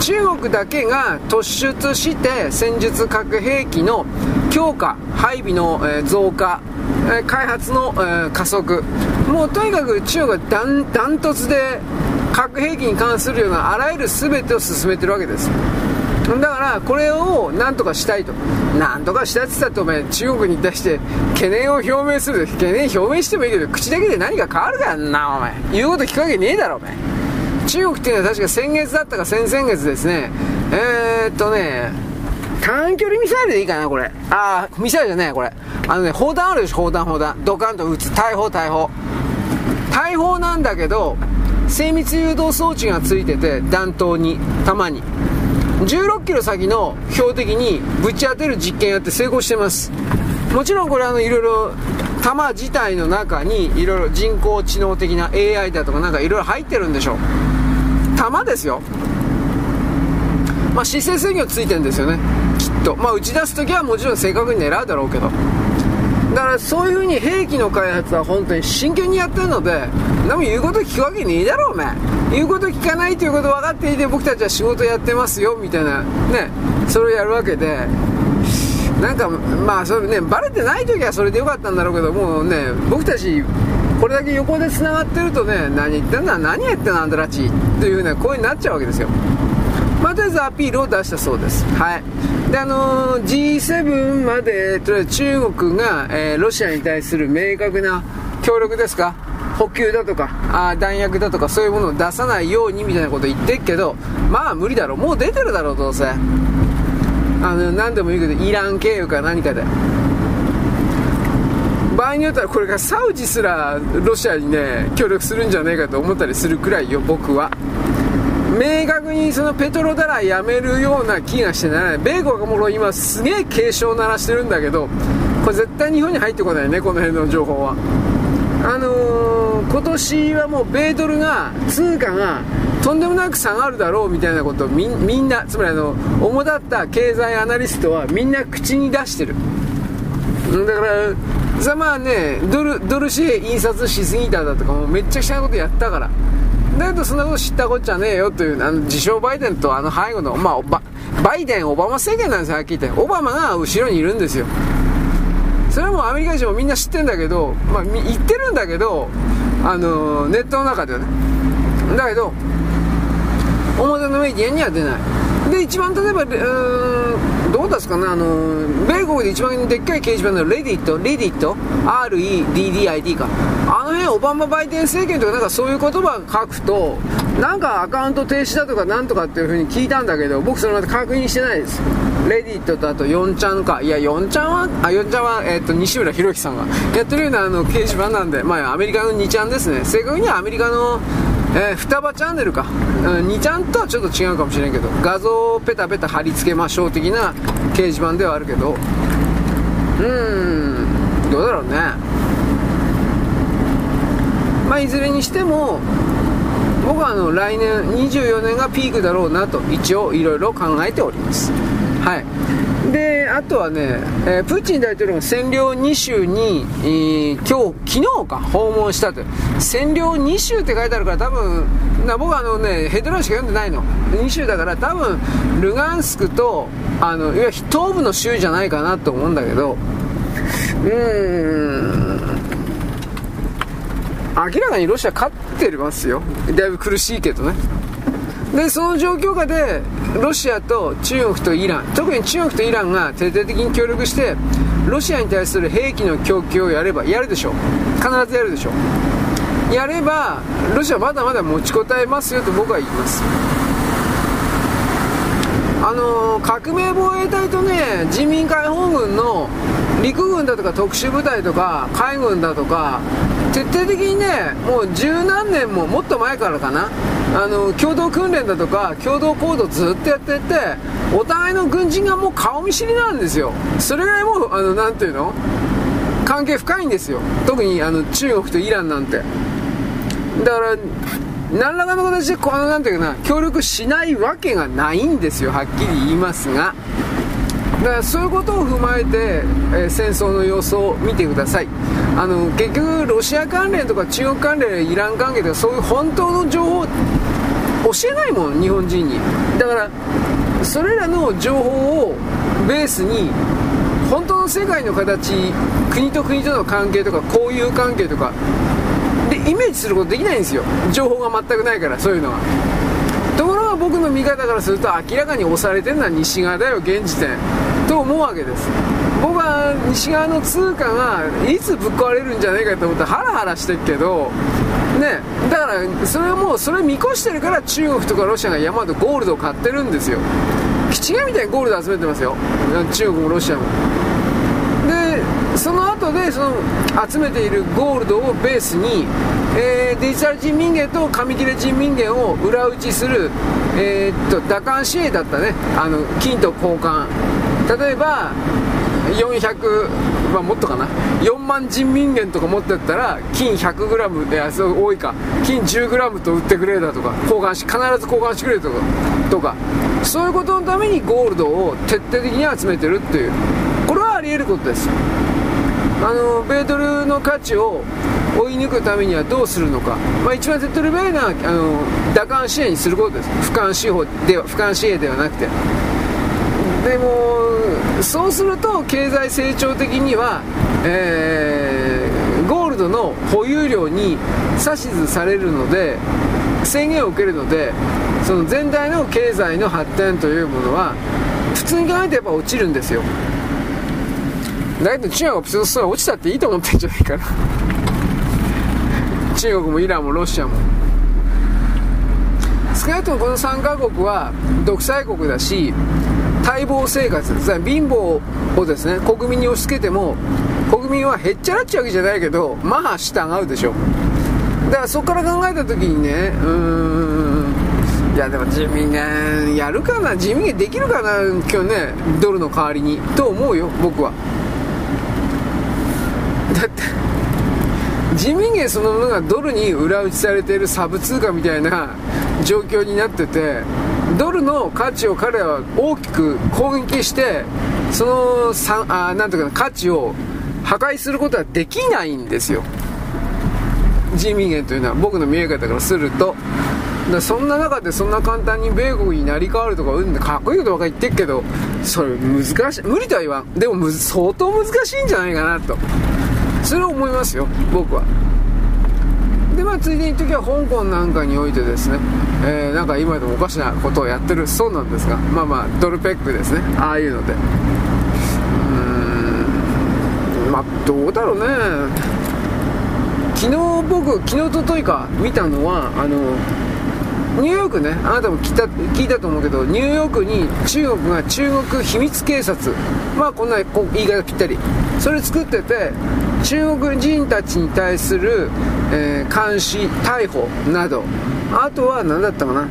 中国だけが突出して戦術核兵器の強化、配備の増加、開発の加速、もうとにかく中国はダントツで核兵器に関するようなあらゆる全てを進めてるわけです。だからこれをなんとかしたいと。なんとかしたって言ったってお前中国に対して懸念を表明する。懸念表明してもいいけど口だけで何か変わるからなお前。言うこと聞くわけねえだろお前。中国っていうのは確か先月だったか先々月ですね。えー、っとね短距離ミサイルでいいかなこれ。ああミサイルじゃないこれ。あのね砲弾あるでしょ砲弾砲弾。ドカンと撃つ。大砲大砲。大砲なんだけど精密誘導装置がついてて弾頭に弾に。16キロ先の標的にぶち当てる実験やって成功してます。もちろんこれあのいろいろ弾自体の中にいろいろ人工知能的な AI だとかなんかいろいろ入ってるんでしょ。う弾ですよ。まあ姿勢制御ついてるんですよね。きっと。まあ打ち出す時はもちろん正確に狙うだろうけど。だからそういうふうに兵器の開発は本当に真剣にやってるので何も言うこと聞くわけねえだろお前言うこと聞かないということ分かっていて僕たちは仕事やってますよみたいなねそれをやるわけで。なんかまあそれねバレてない時はそれでよかったんだろうけどもうね僕たちこれだけ横でつながってるとね何言ってんだ何やってんだあんたらちっていうね声になっちゃうわけですよ。まあ、とりあえずアピールを出したそうです。はい。で、あのー、G7 まで、とりあえず中国が、えー、ロシアに対する明確な協力ですか？補給だとかあ弾薬だとかそういうものを出さないようにみたいなこと言ってっけどまあ無理だろう。もう出てるだろうどうせ。あの何でもいいけどイラン経由か何かで。場合によってはこれがサウジすらロシアにね協力するんじゃねえかと思ったりするくらいよ僕は。明確にそのペトロダラやめるような気がしてならない米国がもう今すげえ警鐘を鳴らしてるんだけどこれ絶対日本に入ってこないねこの辺の情報は。あのー、今年はもう米ドルが通貨がとんでもなく下がるだろうみたいなことをみんなつまりあの主だった経済アナリストはみんな口に出してる。だからさまあねドルドル紙幣印刷しすぎただとかもめっちゃくちゃなことやったからだけどそんなこと知ったこっちゃねえよというあの自称バイデンとあの背後の、まあ、ババイデン、オバマ政権なんですよ、はっきり言って。オバマが後ろにいるんですよ。それはもうアメリカ人もみんな知ってんだけど、まあ、言ってるんだけど、あのネットの中ではね。だけど、表のメディアには出ない。で、一番例えば、うーん、ですかね、あの、米国で一番でっかい掲示板のレディット、レディット、REDDIT か。あの辺、オバマ・バイデン政権とかなんかそういう言葉書くと、なんかアカウント停止だとかなんとかっていう風に聞いたんだけど、僕それまで確認してないです。レディットとあと4ちゃんか。いや、4ちゃんは、あ、4ちゃんは、えっ、ー、と、西村博樹さんがやってるようなあの掲示板なんで、まあ、アメリカの2ちゃんですね。正確にはアメリカのえー、双葉チャンネルか、うん、2ちゃんとはちょっと違うかもしれんけど画像をペタペタ貼り付けましょう的な掲示板ではあるけど。うんどうだろうね。まあいずれにしても僕はあの来年24年がピークだろうなと一応いろいろ考えております。はい。であとはね、えー、プーチン大統領が占領2州に、えー、今日昨日か訪問したと。占領2州って書いてあるから多分な僕はあのねヘッドラインしか読んでないの。2州だから多分ルガンスクとあのいわゆる東部の州じゃないかなと思うんだけど。うーん。明らかにロシア勝ってますよ。だいぶ苦しいけどね。でその状況下でロシアと中国とイラン特に中国とイランが徹底的に協力してロシアに対する兵器の供給をやればやるでしょう。必ずやるでしょう。やればロシアまだまだ持ちこたえますよと僕は言います。あの、革命防衛隊とね人民解放軍の陸軍だとか特殊部隊とか海軍だとか徹底的にねもう十何年ももっと前からかな。あの共同訓練だとか共同行動ずっとやっててお互いの軍人がもう顔見知りなんですよ。それぐらいもうあのなていうの？関係深いんですよ。特にあの中国とイランなんて。だから何らかの形でこのなんていうかな協力しないわけがないんですよ。はっきり言いますが。だからそういうことを踏まえて、え、戦争の様子を見てください。あの結局ロシア関連とか中国関連イラン関係とかそういう本当の情報教えないもん日本人に。だからそれらの情報をベースに本当の世界の形国と国との関係とか交友関係とかでイメージすることできないんですよ。情報が全くないからそういうのは。ところが僕の見方からすると明らかに押されてるのは西側だよ現時点。と思うわけです。僕は西側の通貨がいつぶっ壊れるんじゃないかと思ってハラハラしてるけどねだからそれはもうそれ見越してるから中国とかロシアが山とゴールドを買ってるんですよ。気違いみたいにゴールド集めてますよ。中国もロシアも。でその後でその集めているゴールドをベースに、えー、デジタル人民元と紙切れ人民元を裏打ちする、えー、っと打艦紙幣だったね。あの金と交換。例えば400、まあ、もっとかな。4万人民元とか持ってったら金 100g でそう多いか。金 10g と売ってくれだとか交換し必ず交換してくれとかとか。そういうことのためにゴールドを徹底的に集めてるっていう。これはあり得ることです。あの米ドルの価値を追い抜くためにはどうするのか、まあ、一番手っ取り早いのはあの打艦支援にすることです。俯瞰支法で俯瞰支援ではなくて。でもそうすると経済成長的には、えー、ゴールドの保有量に指図されるので制限を受けるのでその全体の経済の発展というものは普通に考えてやっぱ落ちるんですよ。だけど中国は普通そ落ちたっていいと思ってんじゃないかな。中国もイランもロシアも。少なくともこの3カ国は独裁国だし待望生活貧乏をですね国民に押し付けても国民はへっちゃらっちゃうわけじゃないけどまあ従うでしょだからそこから考えた時にねうーんいやでも人民元やるかな人民元できるかな今日ねドルの代わりにと思うよ僕は。だって人民元そのものがドルに裏打ちされているサブ通貨みたいな状況になっててドルの価値を彼らは大きく攻撃してそのさあなんていうか価値を破壊することはできないんですよ。人民元というのは僕の見え方からすると。だそんな中でそんな簡単に米国になり変わるとかうんかっこいいことばかり言ってっけどそれ難しい無理とは言わん。でも相当難しいんじゃないかなと。それを思いますよ僕は。でまあついでに時は香港なんかにおいてですね、えー、なんか今でもおかしなことをやってるそうなんですがまあまあドルペックですね。ああいうので。うーん。まあどうだろうね。昨日僕昨日とといか見たのはあのニューヨークね。あなたも聞いた聞いたと思うけどニューヨークに中国が中国秘密警察。まあこんなこ言い方ぴったり。それ作ってて中国人たちに対する、えー、監視逮捕など。あとは何だったかな。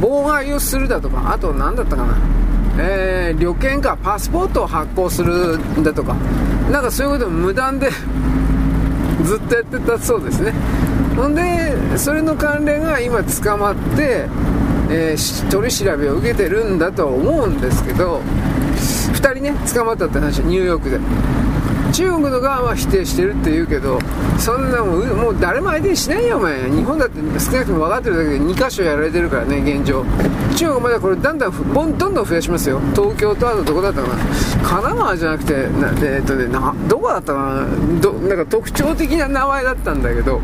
妨害をするだとか。あと何だったかな。えー、旅券か。パスポートを発行するだとか。なんかそういうこと無断で ずっとやってたそうですね。ほんでそれの関連が今捕まって、えー、取り調べを受けてるんだとは思うんですけど2人ね捕まったって話ニューヨークで。中国の側は否定してるって言うけどそんなもんもう誰も相手にしないよお前。日本だって少なくとも分かってるだけで2箇所やられてるからね現状。中国まだこれだんだんどんどん増やしますよ。東京とあとどこだったかな。神奈川じゃなくてなえー、っとねどこだったかな。どなんか特徴的な名前だったんだけど。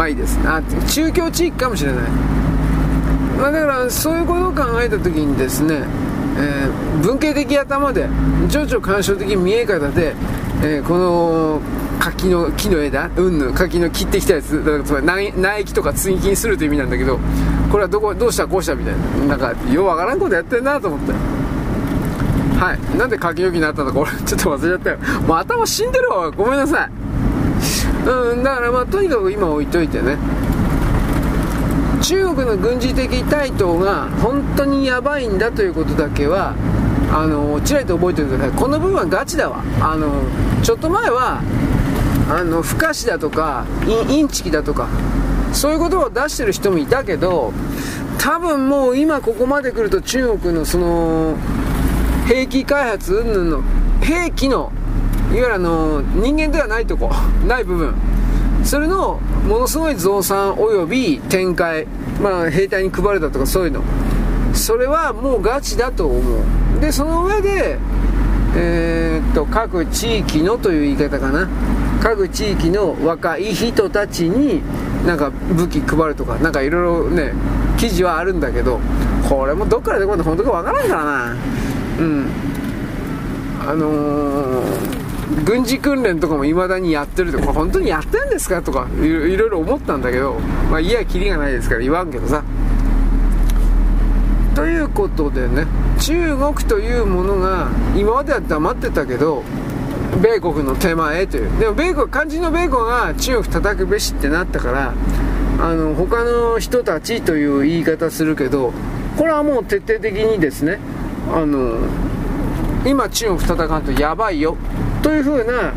まあいいですあ中京地域かもしれない。まあ、だからそういうことを考えた時にですね、えー、文系的頭で情緒干渉的見え方で、えー、この柿の木の枝うんぬ柿の切ってきたやつだからつまり苗木とか接ぎ木にするという意味なんだけどこれはどこどうしたこうしたみたいな。なんかようわからんことやってんなと思って。はい。なんで柿の木になったのか俺ちょっと忘れちゃったよ。もう頭死んでるわ。ごめんなさい。うんだからまあとにかく今置いといてね。中国の軍事的台頭が本当にやばいんだということだけはあのちらりと覚えておいてください。この部分はガチだわ。あのちょっと前はあの不可視だとかインチキだとかそういうことを出してる人もいたけど多分もう今ここまで来ると中国のその兵器開発云々の兵器のゆるあの人間ではないとこ ない部分。それのものすごい増産および展開、まあ、兵隊に配るだとかそういうの。それはもうガチだと思う。でその上で、えー、っと各地域のという言い方かな。各地域の若い人たちになんか武器配るとかなんかいろいろね記事はあるんだけどこれもどっからでこるの本当かわからんからな。うん。あのー軍事訓練とかも未だにやってるってこれ本当にやってんですかとかいろいろ思ったんだけどまあいやきりがないですから言わんけどさ。ということでね中国というものが今までは黙ってたけど米国の手前という。でも米国肝心の米国が中国叩くべしってなったからあの他の人たちという言い方するけどこれはもう徹底的にですねあの今中国戦うとやばいよ。というふうな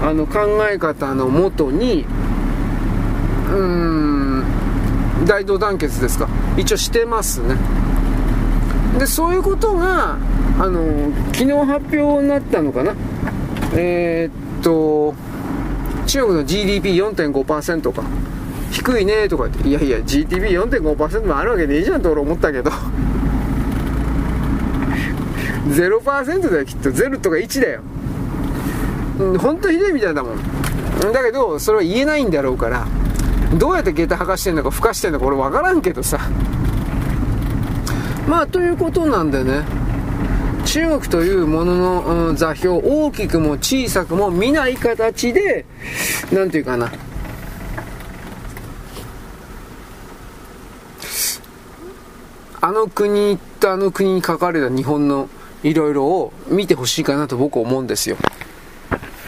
あの考え方のもとにうーん大同団結ですか？一応してますね。でそういうことがあの昨日発表になったのかな？えー、っと中国の GDP4.5% か。低いねとか言っていやいや GDP4.5% もあるわけねえじゃんと俺思ったけど。0%だよきっと。0とか1だよ。本当ひどいみたいだもん。だけどそれは言えないんだろうからどうやって下駄履かしてんのかふかしてんのか俺分からんけどさ。まあということなんでね。中国というものの、うん、座標大きくも小さくも見ない形で何て言うかな。あの国とあの国に書かれた日本のいろいろを見てほしいかなと僕は思うんですよ。